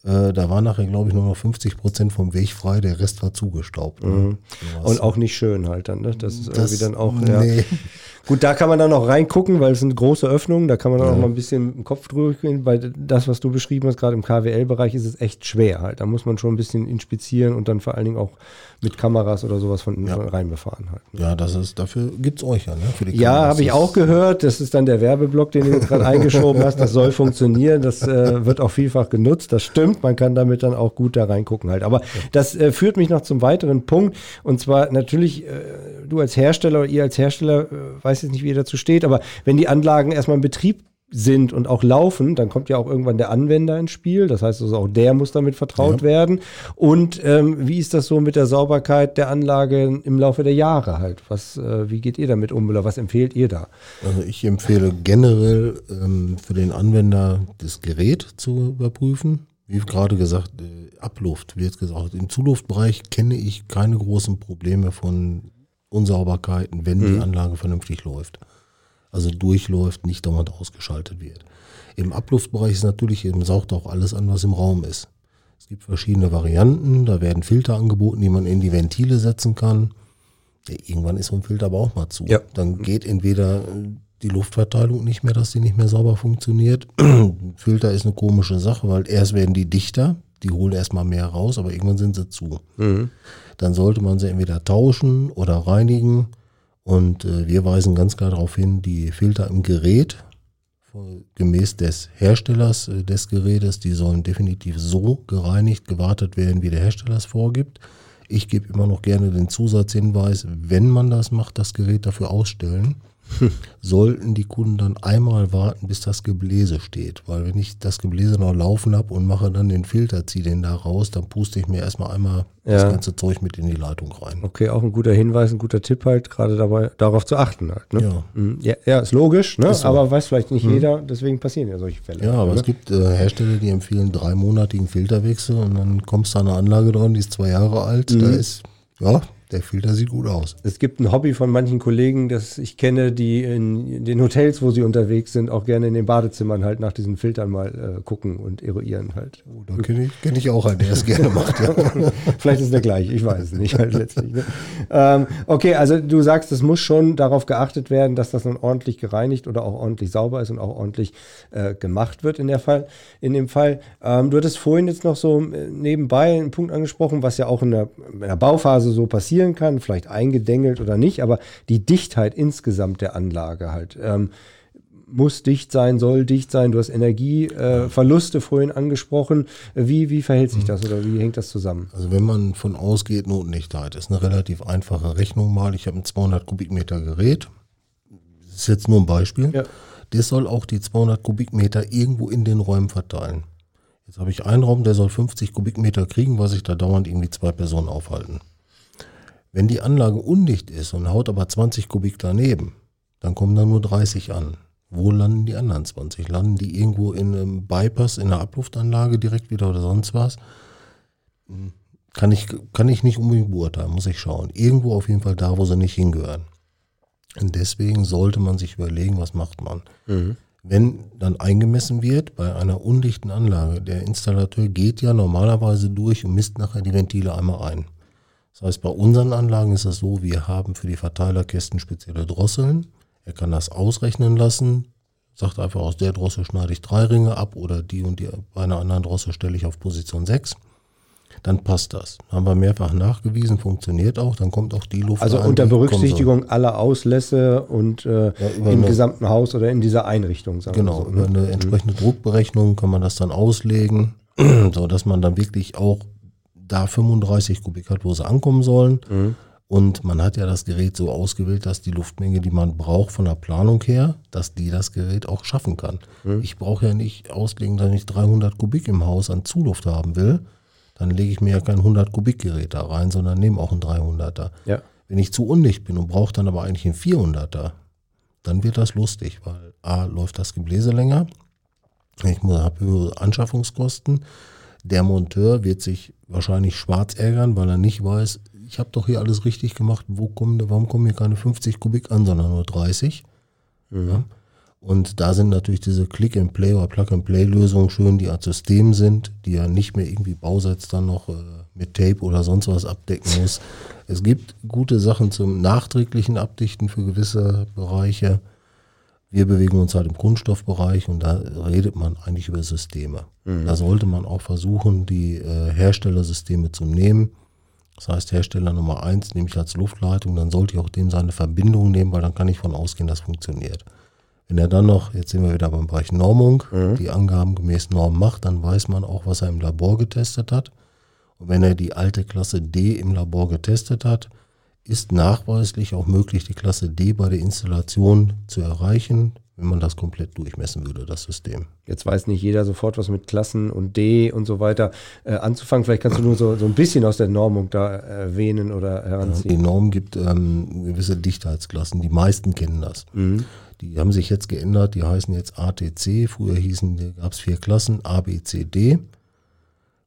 Äh, da war nachher, glaube ich, nur noch 50 Prozent vom Weg frei, der Rest war zugestaubt. Ne? Sowas. Und auch nicht schön halt dann, ne? Das ist Das- irgendwie dann auch, *laughs* ja. Gut, da kann man dann auch reingucken, weil es sind große Öffnungen, da kann man dann auch mal ein bisschen im Kopf drüber gehen, weil das, was du beschrieben hast, gerade im KWL-Bereich, ist es echt schwer halt. Da muss man schon ein bisschen inspizieren und dann vor allen Dingen auch mit Kameras oder sowas von, von reinbefahren halt. Ja, das ist, dafür gibt's euch ja, ne? Für die Ja, habe ich auch gehört. Das ist dann der Werbeblock, den du jetzt *laughs* gerade eingeschoben hast. Das soll funktionieren. Das äh, wird auch vielfach genutzt. Das stimmt. Man kann damit dann auch gut da reingucken halt. Aber das äh, führt mich noch zum weiteren Punkt. Und zwar natürlich, äh, du als Hersteller oder ihr als Hersteller, äh, weiß jetzt nicht, wie ihr dazu steht, aber wenn die Anlagen erstmal in Betrieb sind und auch laufen, dann kommt ja auch irgendwann der Anwender ins Spiel. Das heißt also auch der muss damit vertraut werden. Und ähm, wie ist das so mit der Sauberkeit der Anlage im Laufe der Jahre halt? Was, äh, wie geht ihr damit um oder was empfehlt ihr da? Also ich empfehle generell ähm, für den Anwender das Gerät zu überprüfen. Wie gerade gesagt, äh, Abluft, wie jetzt gesagt, im Zuluftbereich kenne ich keine großen Probleme von Unsauberkeiten, wenn die Anlage vernünftig läuft. Also durchläuft, nicht dauernd ausgeschaltet wird. Im Abluftbereich ist natürlich, eben saugt auch alles an, was im Raum ist. Es gibt verschiedene Varianten, da werden Filter angeboten, die man in die Ventile setzen kann. Ja, irgendwann ist so ein Filter aber auch mal zu. Ja. Dann geht entweder die Luftverteilung nicht mehr, dass die nicht mehr sauber funktioniert. *clears throat* Filter ist eine komische Sache, weil erst werden die dichter, die holen erstmal mehr raus, aber irgendwann sind sie zu. Dann sollte man sie entweder tauschen oder reinigen. Und äh, wir weisen ganz klar darauf hin, die Filter im Gerät, gemäß des Herstellers äh, des Gerätes, die sollen definitiv so gereinigt, gewartet werden, wie der Hersteller es vorgibt. Ich gebe immer noch gerne den Zusatzhinweis, wenn man das macht, das Gerät dafür ausstellen, sollten die Kunden dann einmal warten, bis das Gebläse steht. Weil wenn ich das Gebläse noch laufen habe und mache dann den Filter, ziehe den da raus, dann puste ich mir erstmal einmal das Ja. ganze Zeug mit in die Leitung rein. Okay, auch ein guter Hinweis, ein guter Tipp halt, gerade dabei, darauf zu achten halt. Ne? Ja. Mhm. Ja, ja, ist logisch, ne? Ist so. aber weiß vielleicht nicht jeder, deswegen passieren ja solche Fälle. Ja, aber ne? es gibt äh, Hersteller, die empfehlen dreimonatigen Filterwechsel und dann kommst du an eine Anlage dran, die ist zwei Jahre alt. Da ist, ja, der Filter sieht gut aus. Es gibt ein Hobby von manchen Kollegen, das ich kenne, die in den Hotels, wo sie unterwegs sind, auch gerne in den Badezimmern halt nach diesen Filtern mal äh, gucken und eruieren halt. Da kenne ich, kenn ich auch einen, der es gerne macht. Ja. *laughs* Vielleicht ist der gleich, ich weiß es nicht halt letztlich. Ne? Ähm, okay, also du sagst, es muss schon darauf geachtet werden, dass das dann ordentlich gereinigt oder auch ordentlich sauber ist und auch ordentlich äh, gemacht wird in der Fall, in dem Fall. Ähm, du hattest vorhin jetzt noch so äh, nebenbei einen Punkt angesprochen, was ja auch in der, in der Bauphase so passiert, passieren kann, vielleicht eingedengelt oder nicht, aber die Dichtheit insgesamt der Anlage halt. Ähm, muss dicht sein, soll dicht sein. Du hast Energieverluste äh, vorhin angesprochen. Wie, wie verhält sich das oder wie hängt das zusammen? Also wenn man von ausgeht, Notendichtheit ist eine relativ einfache Rechnung mal. Ich habe ein 200 Kubikmeter Gerät. Das ist jetzt nur ein Beispiel. Ja. Das soll auch die 200 Kubikmeter irgendwo in den Räumen verteilen. Jetzt habe ich einen Raum, der soll 50 Kubikmeter kriegen, was sich da dauernd irgendwie zwei Personen aufhalten. Wenn die Anlage undicht ist und haut aber 20 Kubik daneben, dann kommen da nur 30 an. Wo landen die anderen 20? Landen die irgendwo in einem Bypass, in einer Abluftanlage direkt wieder oder sonst was? Hm, kann ich, kann ich nicht unbedingt beurteilen, muss ich schauen. Irgendwo auf jeden Fall da, wo sie nicht hingehören. Und deswegen sollte man sich überlegen, was macht man. Mhm. Wenn dann eingemessen wird bei einer undichten Anlage, der Installateur geht ja normalerweise durch und misst nachher die Ventile einmal ein. Das heißt, bei unseren Anlagen ist es so, wir haben für die Verteilerkästen spezielle Drosseln. Er kann das ausrechnen lassen, sagt einfach, aus der Drossel schneide ich drei Ringe ab oder die und die bei einer anderen Drossel stelle ich auf Position 6. Dann passt das. Haben wir mehrfach nachgewiesen, funktioniert auch, dann kommt auch die Luft. Also rein, unter Berücksichtigung aller Auslässe und äh, ja, im eine, gesamten Haus oder in dieser Einrichtung. Sagen genau, so, ne? über eine entsprechende mhm. Druckberechnung kann man das dann auslegen, *clears throat* so dass man dann wirklich auch da 35 Kubik hat, wo sie ankommen sollen. Mhm. Und man hat ja das Gerät so ausgewählt, dass die Luftmenge, die man braucht von der Planung her, dass die das Gerät auch schaffen kann. Mhm. Ich brauche ja nicht auslegen, dass ich 300 Kubik im Haus an Zuluft haben will. Dann lege ich mir ja kein 100 Kubik Gerät da rein, sondern nehme auch einen 300er. Ja. Wenn ich zu undicht bin und brauche dann aber eigentlich einen 400er, dann wird das lustig, weil A, läuft das Gebläse länger. Ich habe höhere Anschaffungskosten. Der Monteur wird sich wahrscheinlich schwarz ärgern, weil er nicht weiß, ich habe doch hier alles richtig gemacht, wo kommen, warum kommen hier keine 50 Kubik an, sondern nur 30? Mhm. Ja. Und da sind natürlich diese Click-and-Play oder Plug-and-Play-Lösungen schön, die als System sind, die ja nicht mehr irgendwie Bausatz dann noch äh, mit Tape oder sonst was abdecken muss. Es gibt gute Sachen zum nachträglichen Abdichten für gewisse Bereiche. Wir bewegen uns halt im Kunststoffbereich und da redet man eigentlich über Systeme. Mhm. Da sollte man auch versuchen, die äh, Herstellersysteme zu nehmen das heißt, Hersteller Nummer eins nehme ich als Luftleitung, dann sollte ich auch dem seine Verbindung nehmen, weil dann kann ich von ausgehen, das funktioniert. Wenn er dann noch, jetzt sind wir wieder beim Bereich Normung, mhm. die Angaben gemäß Norm macht, dann weiß man auch, was er im Labor getestet hat. Und wenn er die alte Klasse D im Labor getestet hat, ist nachweislich auch möglich, die Klasse D bei der Installation zu erreichen wenn man das komplett durchmessen würde, das System. Jetzt weiß nicht jeder sofort, was mit Klassen und D und so weiter äh, anzufangen. Vielleicht kannst du nur so, so ein bisschen aus der Normung da erwähnen oder heranziehen. Die Norm gibt ähm, gewisse Dichtheitsklassen. Die meisten kennen das. Mhm. Die haben sich jetzt geändert. Die heißen jetzt ATC. Früher hießen, gab es vier Klassen, A, B, C, D.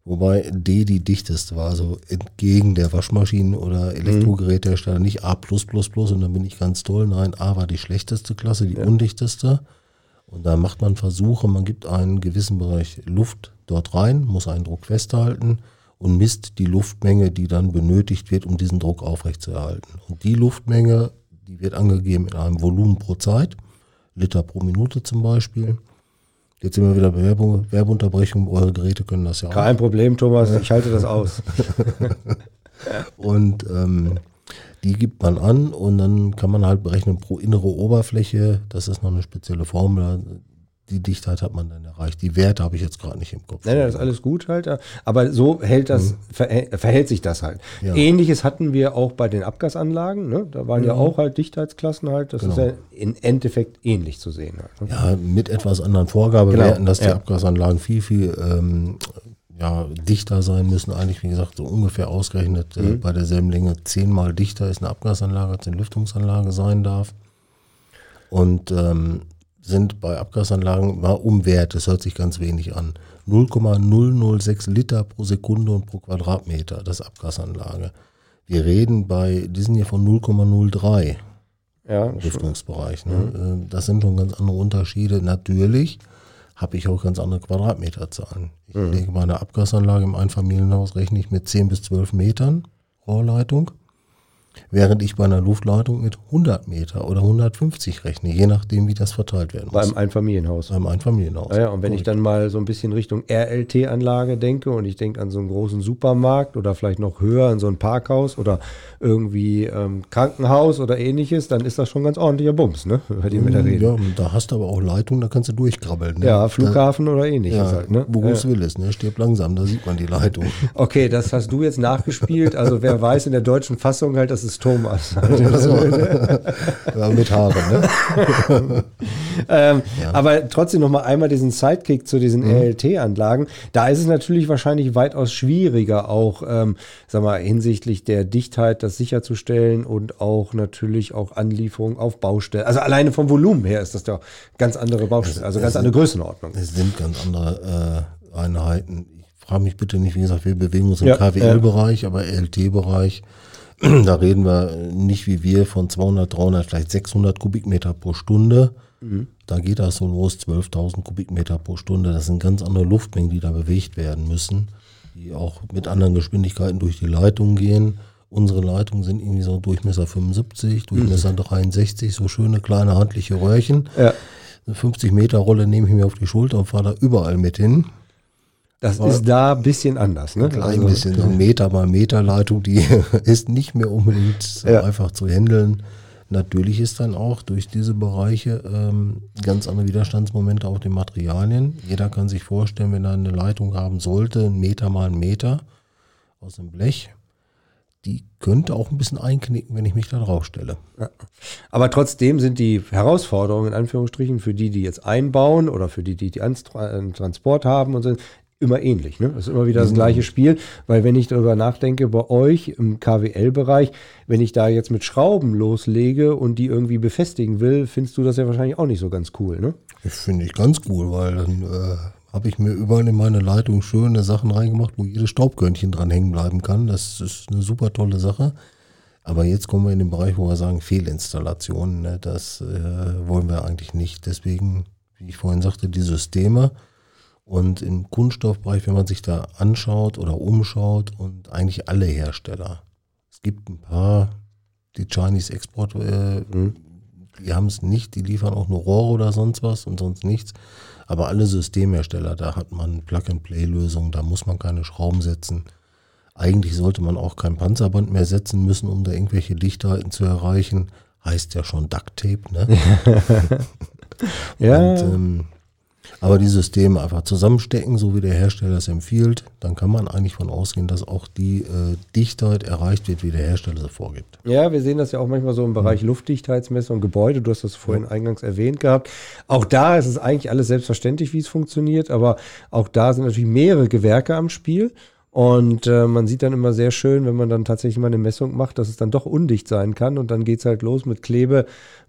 Wobei D die dichteste war, also entgegen der Waschmaschinen- oder Elektrogerätehersteller nicht A und dann bin ich ganz toll. Nein, A war die schlechteste Klasse, die ja. undichteste. Und da macht man Versuche, man gibt einen gewissen Bereich Luft dort rein, muss einen Druck festhalten und misst die Luftmenge, die dann benötigt wird, um diesen Druck aufrechtzuerhalten. Und die Luftmenge, die wird angegeben in einem Volumen pro Zeit, Liter pro Minute zum Beispiel. Jetzt sind wir wieder bei Werbung, Werbeunterbrechung. Eure Geräte können das ja auch. Kein Problem, Thomas. Ich halte das aus. *laughs* und ähm, die gibt man an und dann kann man halt berechnen pro innere Oberfläche. Das ist noch eine spezielle Formel die Dichtheit hat man dann erreicht. Die Werte habe ich jetzt gerade nicht im Kopf. Nein, nein, das ist alles gut halt. Aber so hält das, mhm. verhält sich das halt. Ja. Ähnliches hatten wir auch bei den Abgasanlagen. Ne? Da waren mhm. ja auch halt Dichtheitsklassen halt. Das genau. ist ja im Endeffekt ähnlich zu sehen. Halt, ne? Ja, mit etwas anderen Vorgabewerten, genau. dass die ja. Abgasanlagen viel, viel ähm, ja, dichter sein müssen. Eigentlich, wie gesagt, so ungefähr ausgerechnet äh, mhm. äh, bei derselben Länge zehnmal dichter ist eine Abgasanlage, als eine Lüftungsanlage sein darf. Und ähm, sind bei Abgasanlagen mal Umwert, das hört sich ganz wenig an. 0,006 Liter pro Sekunde und pro Quadratmeter, das Abgasanlage. Wir reden bei diesen hier von 0,03 ja, Lüftungsbereich. Ne? Mhm. Äh, das sind schon ganz andere Unterschiede. Natürlich habe ich auch ganz andere Quadratmeterzahlen. Ich mhm. lege meine Abgasanlage im Einfamilienhaus, rechne ich mit 10 bis 12 Metern Rohrleitung. Während ich bei einer Luftleitung mit 100 Meter oder 150 rechne, je nachdem, wie das verteilt werden muss. Beim Einfamilienhaus. Beim Einfamilienhaus. Ja, ja, und wenn ich dann mal so ein bisschen Richtung RLT-Anlage denke und ich denke an so einen großen Supermarkt oder vielleicht noch höher an so ein Parkhaus oder irgendwie ähm, Krankenhaus oder ähnliches, dann ist das schon ganz ordentlicher Bums, ne? Über den wir da reden. Ja, da hast du aber auch Leitung, da kannst du durchkrabbeln. Ne? Ja, Flughafen oder ähnliches Ja, halt, ne? Bruce Ja. Willis, ne? Stirb langsam, da sieht man die Leitung. *laughs* Okay, das hast du jetzt nachgespielt. Also wer *laughs* weiß in der deutschen Fassung halt, das ist Thomas. *laughs* *laughs* ja, mit Haaren, ne? *laughs* ähm, Aber trotzdem noch mal einmal diesen Sidekick zu diesen RLT-Anlagen. Da ist es natürlich wahrscheinlich weitaus schwieriger, auch ähm, sag mal, hinsichtlich der Dichtheit das sicherzustellen und auch natürlich auch Anlieferung auf Baustellen. Also alleine vom Volumen her ist das doch ganz andere Baustellen, also ganz andere Größenordnung. Es sind ganz andere äh, Einheiten. Ich frage mich bitte nicht, wie gesagt, wir bewegen uns im Ja, KWL-Bereich, aber LT-Bereich, *clears throat* da reden wir nicht wie wir von 200, 300, vielleicht 600 Kubikmeter pro Stunde. Da geht das so los, 12.000 Kubikmeter pro Stunde. Das sind ganz andere Luftmengen, die da bewegt werden müssen, die auch mit anderen Geschwindigkeiten durch die Leitung gehen. Unsere Leitungen sind irgendwie so Durchmesser 75, Durchmesser 63, so schöne kleine handliche Röhrchen. Ja. Eine 50 Meter Rolle nehme ich mir auf die Schulter und fahre da überall mit hin. Das ist da ein bisschen anders. Ne? Ein klein Also, bisschen so ein Meter mal Meter Leitung, die *laughs* ist nicht mehr unbedingt so Ja. einfach zu handeln. Natürlich ist dann auch durch diese Bereiche ähm, ganz andere Widerstandsmomente auf den Materialien. Jeder kann sich vorstellen, wenn er eine Leitung haben sollte, ein Meter mal ein Meter aus dem Blech, die könnte auch ein bisschen einknicken, wenn ich mich da drauf stelle. Aber trotzdem sind die Herausforderungen in Anführungsstrichen für die, die jetzt einbauen oder für die, die, die Anstra- äh, Transport haben und so, immer ähnlich. Ne? Das ist immer wieder das gleiche Spiel, weil wenn ich darüber nachdenke, bei euch im KWL-Bereich, wenn ich da jetzt mit Schrauben loslege und die irgendwie befestigen will, findest du das ja wahrscheinlich auch nicht so ganz cool, ne? Das finde ich ganz cool, weil dann äh, habe ich mir überall in meine Leitung schöne Sachen reingemacht, wo jedes Staubkörnchen dran hängen bleiben kann. Das ist eine super tolle Sache. Aber jetzt kommen wir in den Bereich, wo wir sagen, Fehlinstallationen. Ne? Das äh, wollen wir eigentlich nicht. Deswegen, wie ich vorhin sagte, die Systeme. Und im Kunststoffbereich, wenn man sich da anschaut oder umschaut und eigentlich alle Hersteller. Es gibt ein paar, die Chinese Export, äh, die haben es nicht, die liefern auch nur Rohre oder sonst was und sonst nichts. Aber alle Systemhersteller, da hat man Plug-and-Play-Lösungen, da muss man keine Schrauben setzen. Eigentlich sollte man auch kein Panzerband mehr setzen müssen, um da irgendwelche Dichtheiten zu erreichen. Heißt ja schon Duct Tape, ne? *laughs* Ja, Und, ähm, aber die Systeme einfach zusammenstecken, so wie der Hersteller es empfiehlt, dann kann man eigentlich von ausgehen, dass auch die äh, Dichtheit erreicht wird, wie der Hersteller sie vorgibt. Ja, wir sehen das ja auch manchmal so im Bereich Luftdichtheitsmessung, Gebäude. Du hast das vorhin eingangs erwähnt gehabt. Auch da ist es eigentlich alles selbstverständlich, wie es funktioniert, aber auch da sind natürlich mehrere Gewerke am Spiel. Und äh, man sieht dann immer sehr schön, wenn man dann tatsächlich mal eine Messung macht, dass es dann doch undicht sein kann. Und dann geht's halt los mit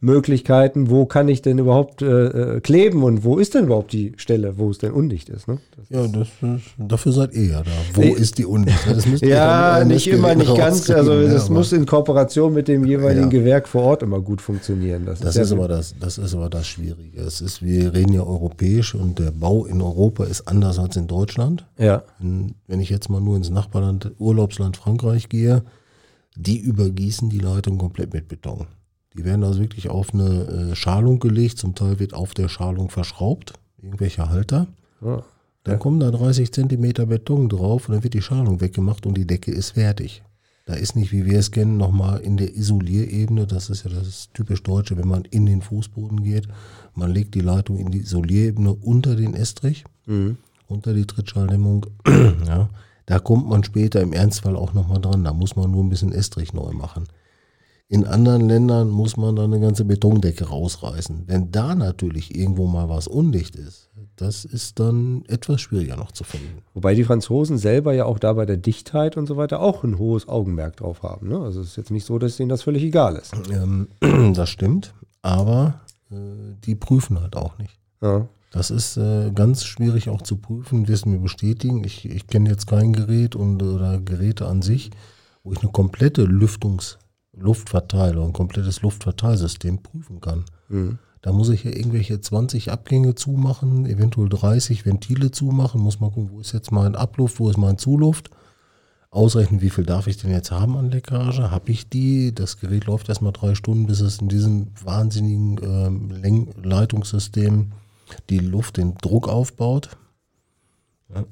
Klebemöglichkeiten. Wo kann ich denn überhaupt äh, äh, kleben und wo ist denn überhaupt die Stelle, wo es denn undicht ist? Ne? Das Ja, das ist, dafür seid ihr ja da. Wo Nee. ist die ihr *laughs* Ja, mit nicht immer, nicht ganz. Also das ja, muss in Kooperation mit dem jeweiligen Ja. Gewerk vor Ort immer gut funktionieren. Das, Das ja ist, aber das, das ist aber das Schwierige. Es ist, wir reden ja europäisch und der Bau in Europa ist anders als in Deutschland. ja. Wenn, wenn ich jetzt mal nur ins Nachbarland, Urlaubsland Frankreich gehe, die übergießen die Leitung komplett mit Beton. Die werden also wirklich auf eine äh, Schalung gelegt, zum Teil wird auf der Schalung verschraubt, irgendwelche Halter. Ja. Dann kommen da 30 Zentimeter Beton drauf und dann wird die Schalung weggemacht und die Decke ist fertig. Da ist nicht, wie wir es kennen, nochmal in der Isolierebene, das ist ja das typisch Deutsche, wenn man in den Fußboden geht, man legt die Leitung in die Isolierebene unter den Estrich, unter die Trittschalldämmung. *clears throat* ja, da kommt man später im Ernstfall auch nochmal dran, da muss man nur ein bisschen Estrich neu machen. In anderen Ländern muss man dann eine ganze Betondecke rausreißen. Wenn da natürlich irgendwo mal was undicht ist, das ist dann etwas schwieriger noch zu finden. Wobei die Franzosen selber ja auch da bei der Dichtheit und so weiter auch ein hohes Augenmerk drauf haben. Ne? Also es ist jetzt nicht so, dass denen das völlig egal ist. Ähm, *clears throat* das stimmt, aber äh, die prüfen halt auch nicht. Ja. Das ist äh, ganz schwierig auch zu prüfen, wirst mir bestätigen. Ich, ich kenne jetzt kein Gerät und, oder Geräte an sich, wo ich eine komplette Lüftungs-, Luftverteilung, ein komplettes Luftverteilsystem prüfen kann. Da muss ich ja irgendwelche 20 Abgänge zumachen, eventuell 30 Ventile zumachen, muss mal gucken, wo ist jetzt mein Abluft, wo ist mein Zuluft. ausrechnen, wie viel darf ich denn jetzt haben an Leckage? Habe ich die? Das Gerät läuft erstmal drei Stunden, bis es in diesem wahnsinnigen ähm, Leitungssystem die Luft, den Druck aufbaut.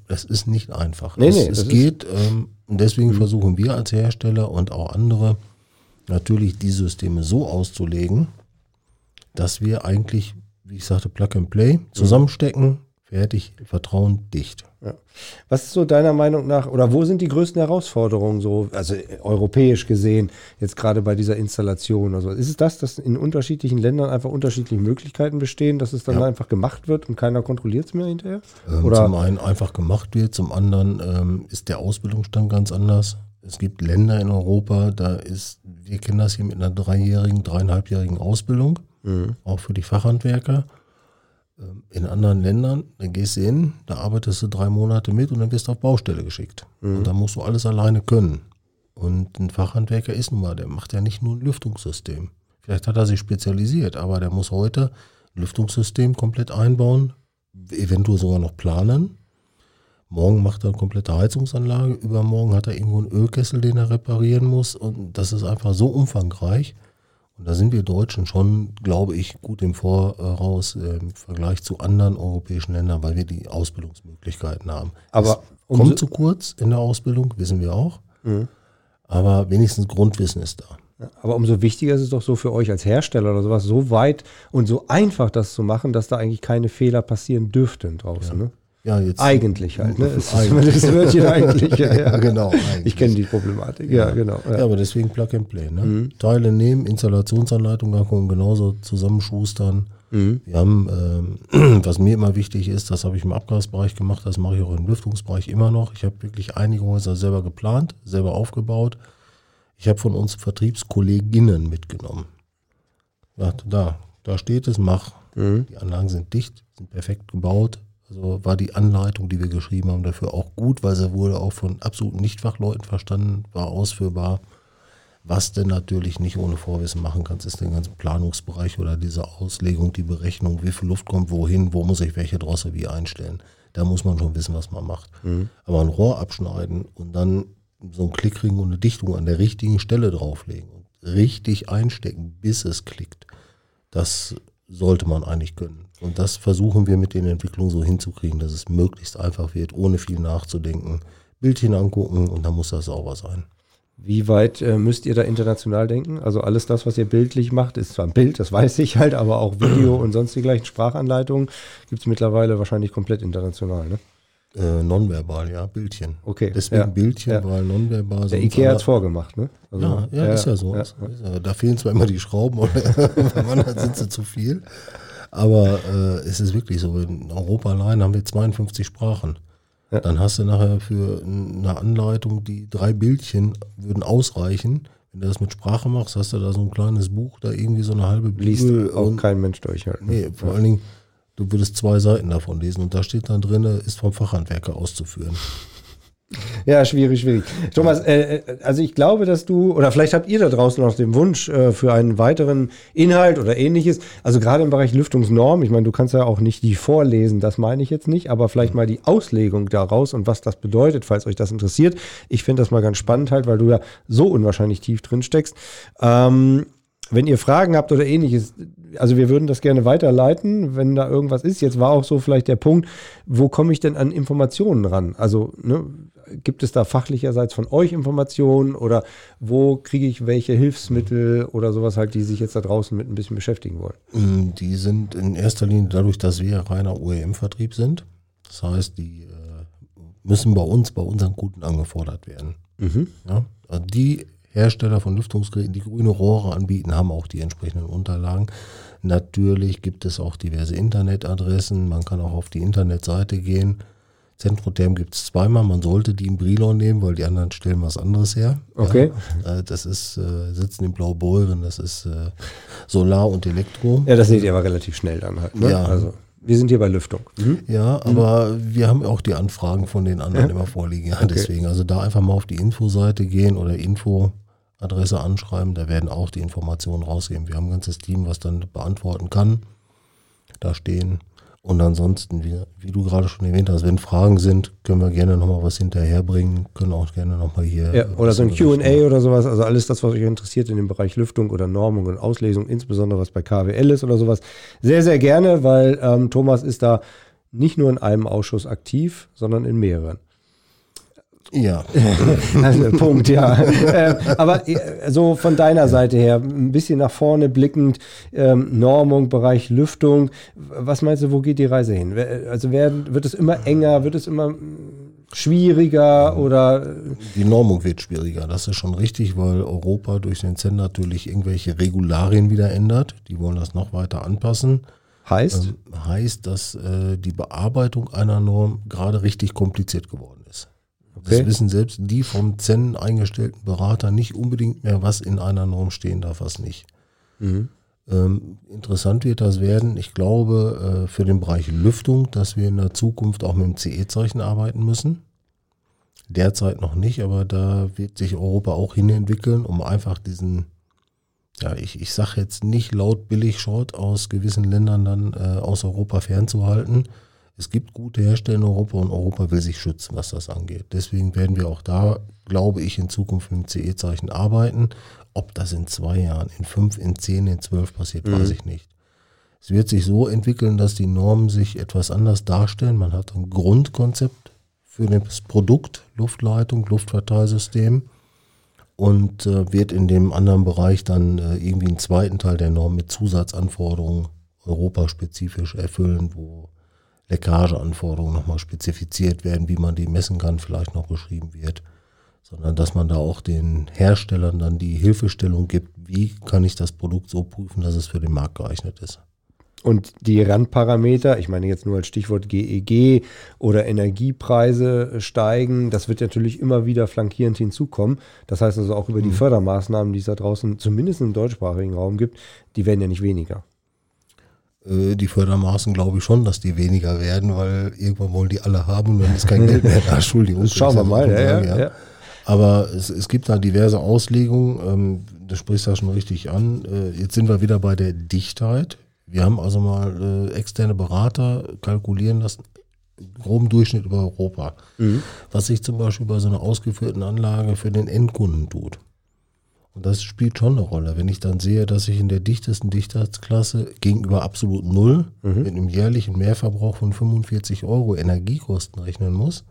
Das ist nicht einfach. Nee, es, nee, es geht, ähm, und deswegen versuchen wir als Hersteller und auch andere natürlich die Systeme so auszulegen, dass wir eigentlich, wie ich sagte, Plug and Play zusammenstecken, fertig, Vertrauen dicht. Ja. Was ist so deiner Meinung nach, oder wo sind die größten Herausforderungen so, also europäisch gesehen, jetzt gerade bei dieser Installation? Also ist es das, dass in unterschiedlichen Ländern einfach unterschiedliche Möglichkeiten bestehen, dass es dann Ja. einfach gemacht wird und keiner kontrolliert es mehr hinterher? Ähm, Oder- Zum einen einfach gemacht wird, zum anderen ähm, ist der Ausbildungsstand ganz anders. Es gibt Länder in Europa, da ist, wir kennen das hier mit einer dreijährigen, dreieinhalbjährigen Ausbildung, auch für die Fachhandwerker. Ähm, In anderen Ländern, da gehst du hin, da arbeitest du drei Monate mit und dann wirst du auf Baustelle geschickt. Und dann musst du alles alleine können. Und ein Fachhandwerker ist nun mal, der macht ja nicht nur ein Lüftungssystem. Vielleicht hat er sich spezialisiert, aber der muss heute ein Lüftungssystem komplett einbauen, eventuell sogar noch planen. Morgen macht er eine komplette Heizungsanlage, übermorgen hat er irgendwo einen Ölkessel, den er reparieren muss. Und das ist einfach so umfangreich. Und da sind wir Deutschen schon, glaube ich, gut im Voraus äh, im Vergleich zu anderen europäischen Ländern, weil wir die Ausbildungsmöglichkeiten haben. Aber es kommt zu kurz in der Ausbildung, wissen wir auch. Aber wenigstens Grundwissen ist da. Ja, Aber umso wichtiger ist es doch so für euch als Hersteller oder sowas, so weit und so einfach das zu machen, dass da eigentlich keine Fehler passieren dürften draußen. Ne? Ja, jetzt Eigentlich halt. Ne? *laughs* Ist Eigentlich. das Wörtchen eigentlich. Ja, Ja, *laughs* genau, eigentlich. Ich kenne die Problematik. Ja, genau. Ja, Ja. aber deswegen Plug and Play. Ne? Teile nehmen, Installationsanleitung da kann man genauso zusammenschustern. Wir haben, ähm, *clears throat* was mir immer wichtig ist, das habe ich im Abgasbereich gemacht, das mache ich auch im Lüftungsbereich immer noch. Ich habe wirklich einige Häuser selber geplant, selber aufgebaut. Ich habe von uns Vertriebskolleginnen mitgenommen. Ja, da, da steht es, mach. Die Anlagen sind dicht, sind perfekt gebaut. Also war die Anleitung, die wir geschrieben haben, dafür auch gut, weil sie wurde auch von absoluten Nichtfachleuten verstanden, war ausführbar. Was denn natürlich nicht ohne Vorwissen machen kannst, ist den ganzen Planungsbereich oder diese Auslegung, die Berechnung, wie viel Luft kommt wohin, wo muss ich welche Drosse wie einstellen. Da muss man schon wissen, was man macht. Aber ein Rohr abschneiden und dann so einen Klickring und eine Dichtung an der richtigen Stelle drauflegen und richtig einstecken, bis es klickt, das sollte man eigentlich können. Und das versuchen wir mit den Entwicklungen so hinzukriegen, dass es möglichst einfach wird, ohne viel nachzudenken. Bildchen angucken und dann muss das sauber sein. Wie weit äh, müsst ihr da international denken? Also alles das, was ihr bildlich macht, ist zwar ein Bild, das *laughs* weiß ich halt, aber auch Video und sonst die gleichen Sprachanleitungen gibt es mittlerweile wahrscheinlich komplett international. Ne? Äh, nonverbal, ja, Bildchen. Okay, Deswegen ja, Bildchen, ja. weil nonverbal. Der Ikea hat es vorgemacht. Ne? Also, Ja, ja, ist ja so. ja, Ist ja- Da fehlen zwar immer die Schrauben, *laughs* oder wenn man hat, sind sie zu viel. Aber äh, es ist wirklich so, in Europa allein haben wir 52 Sprachen. Ja. Dann hast du nachher für eine Anleitung, die drei Bildchen würden ausreichen. Wenn du das mit Sprache machst, hast du da so ein kleines Buch, da irgendwie so eine halbe Liest Bibel auch und kein Mensch durch halt. Ne? Nee, vor allen Dingen, du würdest zwei Seiten davon lesen und da steht dann drin, ist vom Fachhandwerker auszuführen. Ja, schwierig, schwierig. Thomas, äh, äh, also ich glaube, dass du, oder vielleicht habt ihr da draußen noch den Wunsch äh, für einen weiteren Inhalt oder ähnliches. Also gerade im Bereich Lüftungsnorm, ich meine, du kannst ja auch nicht die vorlesen, das meine ich jetzt nicht, aber vielleicht mal die Auslegung daraus und was das bedeutet, falls euch das interessiert. Ich finde das mal ganz spannend halt, weil du ja so unwahrscheinlich tief drin steckst. Ähm, wenn ihr Fragen habt oder ähnliches, also wir würden das gerne weiterleiten, wenn da irgendwas ist. Jetzt war auch so vielleicht der Punkt, wo komme ich denn an Informationen ran? Also ne, gibt es da fachlicherseits von euch Informationen oder wo kriege ich welche Hilfsmittel oder sowas halt, die sich jetzt da draußen mit ein bisschen beschäftigen wollen? Mm, Die sind in erster Linie dadurch, dass wir reiner OEM-Vertrieb sind. Das heißt, die äh, müssen bei uns, bei unseren Kunden angefordert werden. Ja? Also die Hersteller von Lüftungsgeräten, die grüne Rohre anbieten, haben auch die entsprechenden Unterlagen. Natürlich gibt es auch diverse Internetadressen. Man kann auch auf die Internetseite gehen. Zentrotherm gibt es zweimal. Man sollte die in Brilon nehmen, weil die anderen stellen was anderes her. Okay. Ja, äh, das ist, äh, sitzen in Blaubeuren, das ist äh, Solar und Elektro. Ja, das seht ihr aber relativ schnell dann halt. Ne? Ja. Also wir sind hier bei Lüftung. Ja, aber wir haben auch die Anfragen von den anderen immer vorliegen. Ja, deswegen, also da einfach mal auf die Infoseite gehen oder Infoadresse anschreiben, da werden auch die Informationen rausgehen. Wir haben ein ganzes Team, was dann beantworten kann. Da stehen. Und ansonsten, wie, wie, du gerade schon erwähnt hast, wenn Fragen sind, können wir gerne nochmal was hinterherbringen, können auch gerne nochmal hier. Ja, oder so ein QA oder sowas, also alles das, was euch interessiert in dem Bereich Lüftung oder Normung und Auslesung, insbesondere was bei KWL ist oder sowas, sehr, sehr gerne, weil ähm, Thomas ist da nicht nur in einem Ausschuss aktiv, sondern in mehreren. Ja. *laughs* also, Punkt, ja. äh, aber so von deiner Seite her, ein bisschen nach vorne blickend, ähm, Normung, Bereich Lüftung, was meinst du, wo geht die Reise hin? Also werden, wird es immer enger, wird es immer schwieriger oder? Die Normung wird schwieriger, das ist schon richtig, weil Europa durch den Zen natürlich irgendwelche Regularien wieder ändert. Die wollen das noch weiter anpassen. Heißt? Ähm, heißt, dass äh, die Bearbeitung einer Norm gerade richtig kompliziert geworden ist. Okay. Das wissen selbst die vom Zen eingestellten Berater nicht unbedingt mehr, was in einer Norm stehen darf, was nicht. Mhm. Ähm, interessant wird das werden, ich glaube, äh, für den Bereich Lüftung, dass wir in der Zukunft auch mit dem CE-Zeichen arbeiten müssen. Derzeit noch nicht, aber da wird sich Europa auch hinentwickeln, um einfach diesen, ja, ich, ich sage jetzt nicht laut billig Short aus gewissen Ländern dann äh, aus Europa fernzuhalten es gibt gute Hersteller in Europa und Europa will sich schützen, was das angeht. Deswegen werden wir auch da, glaube ich, in Zukunft mit dem CE-Zeichen arbeiten. Ob das in zwei Jahren, in fünf, in zehn, in zwölf passiert, mhm. weiß ich nicht. Es wird sich so entwickeln, dass die Normen sich etwas anders darstellen. Man hat ein Grundkonzept für das Produkt, Luftleitung, Luftverteilsystem und äh, wird in dem anderen Bereich dann äh, irgendwie einen zweiten Teil der Norm mit Zusatzanforderungen europaspezifisch erfüllen, wo Leckageanforderungen nochmal spezifiziert werden, wie man die messen kann, vielleicht noch beschrieben wird, sondern dass man da auch den Herstellern dann die Hilfestellung gibt, wie kann ich das Produkt so prüfen, dass es für den Markt geeignet ist. Und die Randparameter, ich meine jetzt nur als Stichwort GEG e oder Energiepreise steigen, das wird natürlich immer wieder flankierend hinzukommen. Das heißt also auch über die mhm. Fördermaßnahmen, die es da draußen zumindest im deutschsprachigen Raum gibt, die werden ja nicht weniger. Äh, die Fördermaßen glaube ich schon, dass die weniger werden, weil irgendwann wollen die alle haben und dann ist kein Geld mehr *laughs* da. Entschuldigung. Schauen wir mal, ja, sagen, ja, ja. Aber es, es, gibt da diverse Auslegungen, ähm, du sprichst da schon richtig an. Äh, jetzt sind wir wieder bei der Dichtheit. Wir haben also mal äh, externe Berater kalkulieren lassen, groben Durchschnitt über Europa. Mhm. Was sich zum Beispiel bei so einer ausgeführten Anlage für den Endkunden tut. Und das spielt schon eine Rolle. Wenn ich dann sehe, dass ich in der dichtesten Dichtheitsklasse gegenüber absolut null mhm. mit einem jährlichen Mehrverbrauch von 45 Euro Energiekosten rechnen muss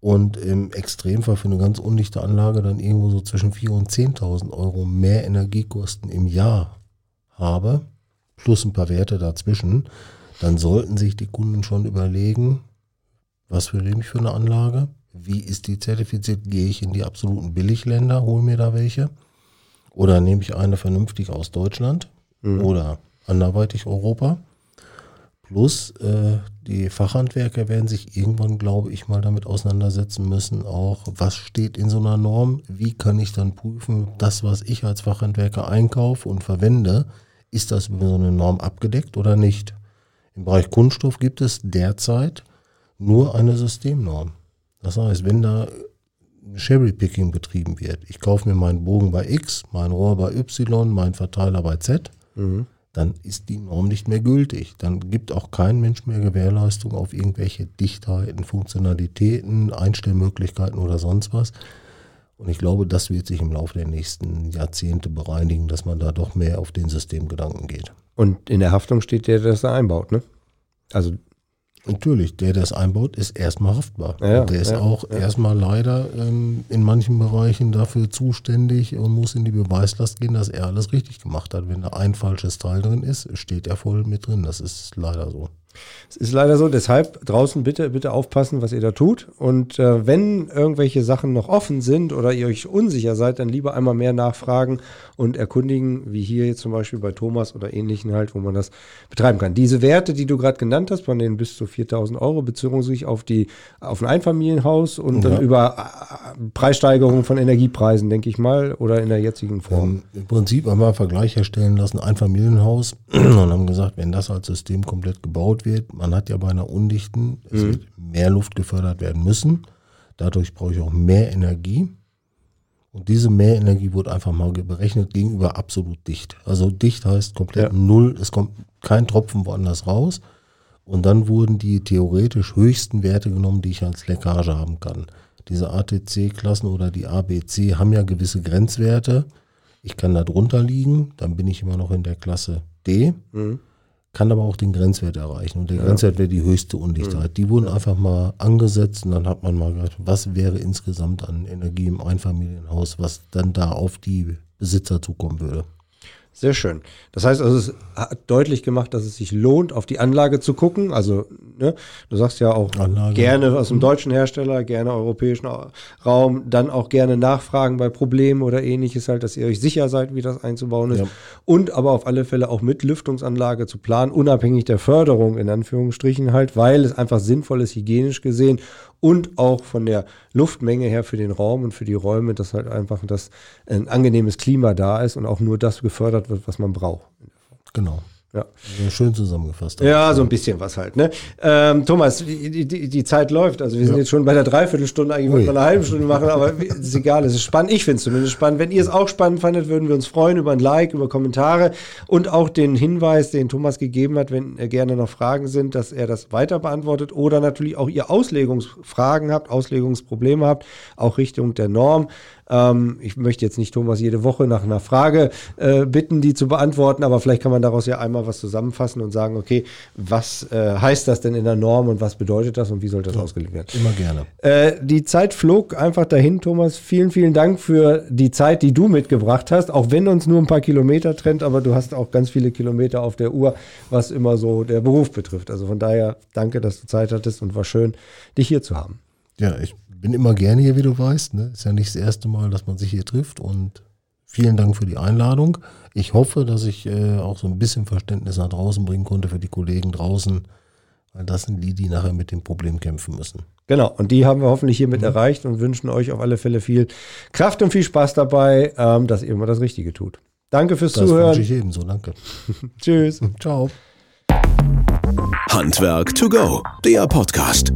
und im Extremfall für eine ganz undichte Anlage dann irgendwo so zwischen 4.000 und 10.000 Euro mehr Energiekosten im Jahr habe, plus ein paar Werte dazwischen, dann sollten sich die Kunden schon überlegen, was für ich für eine Anlage, wie ist die zertifiziert, gehe ich in die absoluten Billigländer, hole mir da welche oder nehme ich eine vernünftig aus Deutschland mhm. oder anderweitig Europa. Plus äh, die Fachhandwerker werden sich irgendwann, glaube ich, mal damit auseinandersetzen müssen, auch was steht in so einer Norm, wie kann ich dann prüfen, das, was ich als Fachhandwerker einkaufe und verwende, ist das über so eine Norm abgedeckt oder nicht. Im Bereich Kunststoff gibt es derzeit nur eine Systemnorm. Das heißt, wenn da Cherry-Picking betrieben wird. Ich kaufe mir meinen Bogen bei X, mein Rohr bei Y, mein Verteiler bei Z, mhm. dann ist die Norm nicht mehr gültig. Dann gibt auch kein Mensch mehr Gewährleistung auf irgendwelche Dichtheiten, Funktionalitäten, Einstellmöglichkeiten oder sonst was. Und ich glaube, das wird sich im Laufe der nächsten Jahrzehnte bereinigen, dass man da doch mehr auf den Systemgedanken geht. Und in der Haftung steht der, der das da einbaut, ne? Also Natürlich, der, der es einbaut, ist erstmal haftbar. Ja, der ist ja, auch ja. erstmal leider ähm, in manchen Bereichen dafür zuständig und muss in die Beweislast gehen, dass er alles richtig gemacht hat. Wenn da ein falsches Teil drin ist, steht er voll mit drin. Das ist leider so. Es ist leider so, deshalb draußen bitte, bitte aufpassen, was ihr da tut. Und äh, wenn irgendwelche Sachen noch offen sind oder ihr euch unsicher seid, dann lieber einmal mehr nachfragen und erkundigen, wie hier jetzt zum Beispiel bei Thomas oder ähnlichen halt, wo man das betreiben kann. Diese Werte, die du gerade genannt hast, von denen bis zu 4000 Euro, bezogen sich auf die, auf ein Einfamilienhaus und ja. dann über äh, Preissteigerungen von Energiepreisen, denke ich mal, oder in der jetzigen Form. Ähm, Im Prinzip einen Vergleich herstellen lassen, Einfamilienhaus *clears throat* und haben gesagt, wenn das als System komplett gebaut wird, man hat ja bei einer undichten, es mhm. wird mehr Luft gefördert werden müssen. Dadurch brauche ich auch mehr Energie. Und diese Mehrenergie wird einfach mal berechnet gegenüber absolut dicht. Also dicht heißt komplett ja. null, es kommt kein Tropfen woanders raus. Und dann wurden die theoretisch höchsten Werte genommen, die ich als Leckage haben kann. Diese ATC-Klassen oder die ABC haben ja gewisse Grenzwerte. Ich kann da drunter liegen, dann bin ich immer noch in der Klasse D, Mhm. Kann aber auch den Grenzwert erreichen. Und der Grenzwert wäre die höchste Undichtheit. Die wurden einfach mal angesetzt und dann hat man mal gedacht, was wäre insgesamt an Energie im Einfamilienhaus, was dann da auf die Besitzer zukommen würde. Sehr schön. Das heißt also, es hat deutlich gemacht, dass es sich lohnt, auf die Anlage zu gucken. Also, ne, du sagst ja auch Anlage. gerne aus dem deutschen Hersteller, gerne europäischen Raum, dann auch gerne nachfragen bei Problemen oder ähnliches halt, dass ihr euch sicher seid, wie das einzubauen ist. Ja. Und aber auf alle Fälle auch mit Lüftungsanlage zu planen, unabhängig der Förderung in Anführungsstrichen halt, weil es einfach sinnvoll ist, hygienisch gesehen und auch von der Luftmenge her für den Raum und für die Räume, dass halt einfach das ein angenehmes Klima da ist und auch nur das gefördert wird, was man braucht. Genau. Ja. Also schön zusammengefasst. Ja, so ein bisschen was halt. Ne? Ähm, Thomas, die, die, die Zeit läuft. Also wir sind Ja. jetzt schon bei der Dreiviertelstunde, eigentlich wollten wir eine halbe Stunde machen, aber es *laughs* ist egal, es ist spannend. Ich finde es zumindest spannend. Wenn ihr es auch spannend fandet, würden wir uns freuen über ein Like, über Kommentare und auch den Hinweis, den Thomas gegeben hat, wenn äh, gerne noch Fragen sind, dass er das weiter beantwortet oder natürlich auch ihr Auslegungsfragen habt, Auslegungsprobleme habt, auch Richtung der Norm. Ähm, ich möchte jetzt nicht Thomas jede Woche nach einer Frage äh, bitten, die zu beantworten, aber vielleicht kann man daraus ja einmal was zusammenfassen und sagen, okay, was äh, heißt das denn in der Norm und was bedeutet das und wie soll das ausgelegt werden? Immer gerne. Äh, die Zeit flog einfach dahin, Thomas. Vielen, vielen Dank für die Zeit, die du mitgebracht hast, auch wenn uns nur ein paar Kilometer trennt, aber du hast auch ganz viele Kilometer auf der Uhr, was immer so der Beruf betrifft. Also von daher danke, dass du Zeit hattest und war schön, dich hier zu haben. Ja, ich bin immer gerne hier, wie du weißt. Ne? Ist ja nicht das erste Mal, dass man sich hier trifft und vielen Dank für die Einladung. Ich hoffe, dass ich äh, auch so ein bisschen Verständnis nach draußen bringen konnte für die Kollegen draußen, weil das sind die, die nachher mit dem Problem kämpfen müssen. Genau, und die haben wir hoffentlich hiermit erreicht und wünschen euch auf alle Fälle viel Kraft und viel Spaß dabei, ähm, dass ihr immer das Richtige tut. Danke fürs Das wünsche Zuhören. ich ebenso. Danke. *laughs* Tschüss. Ciao. Handwerk to go, der Podcast.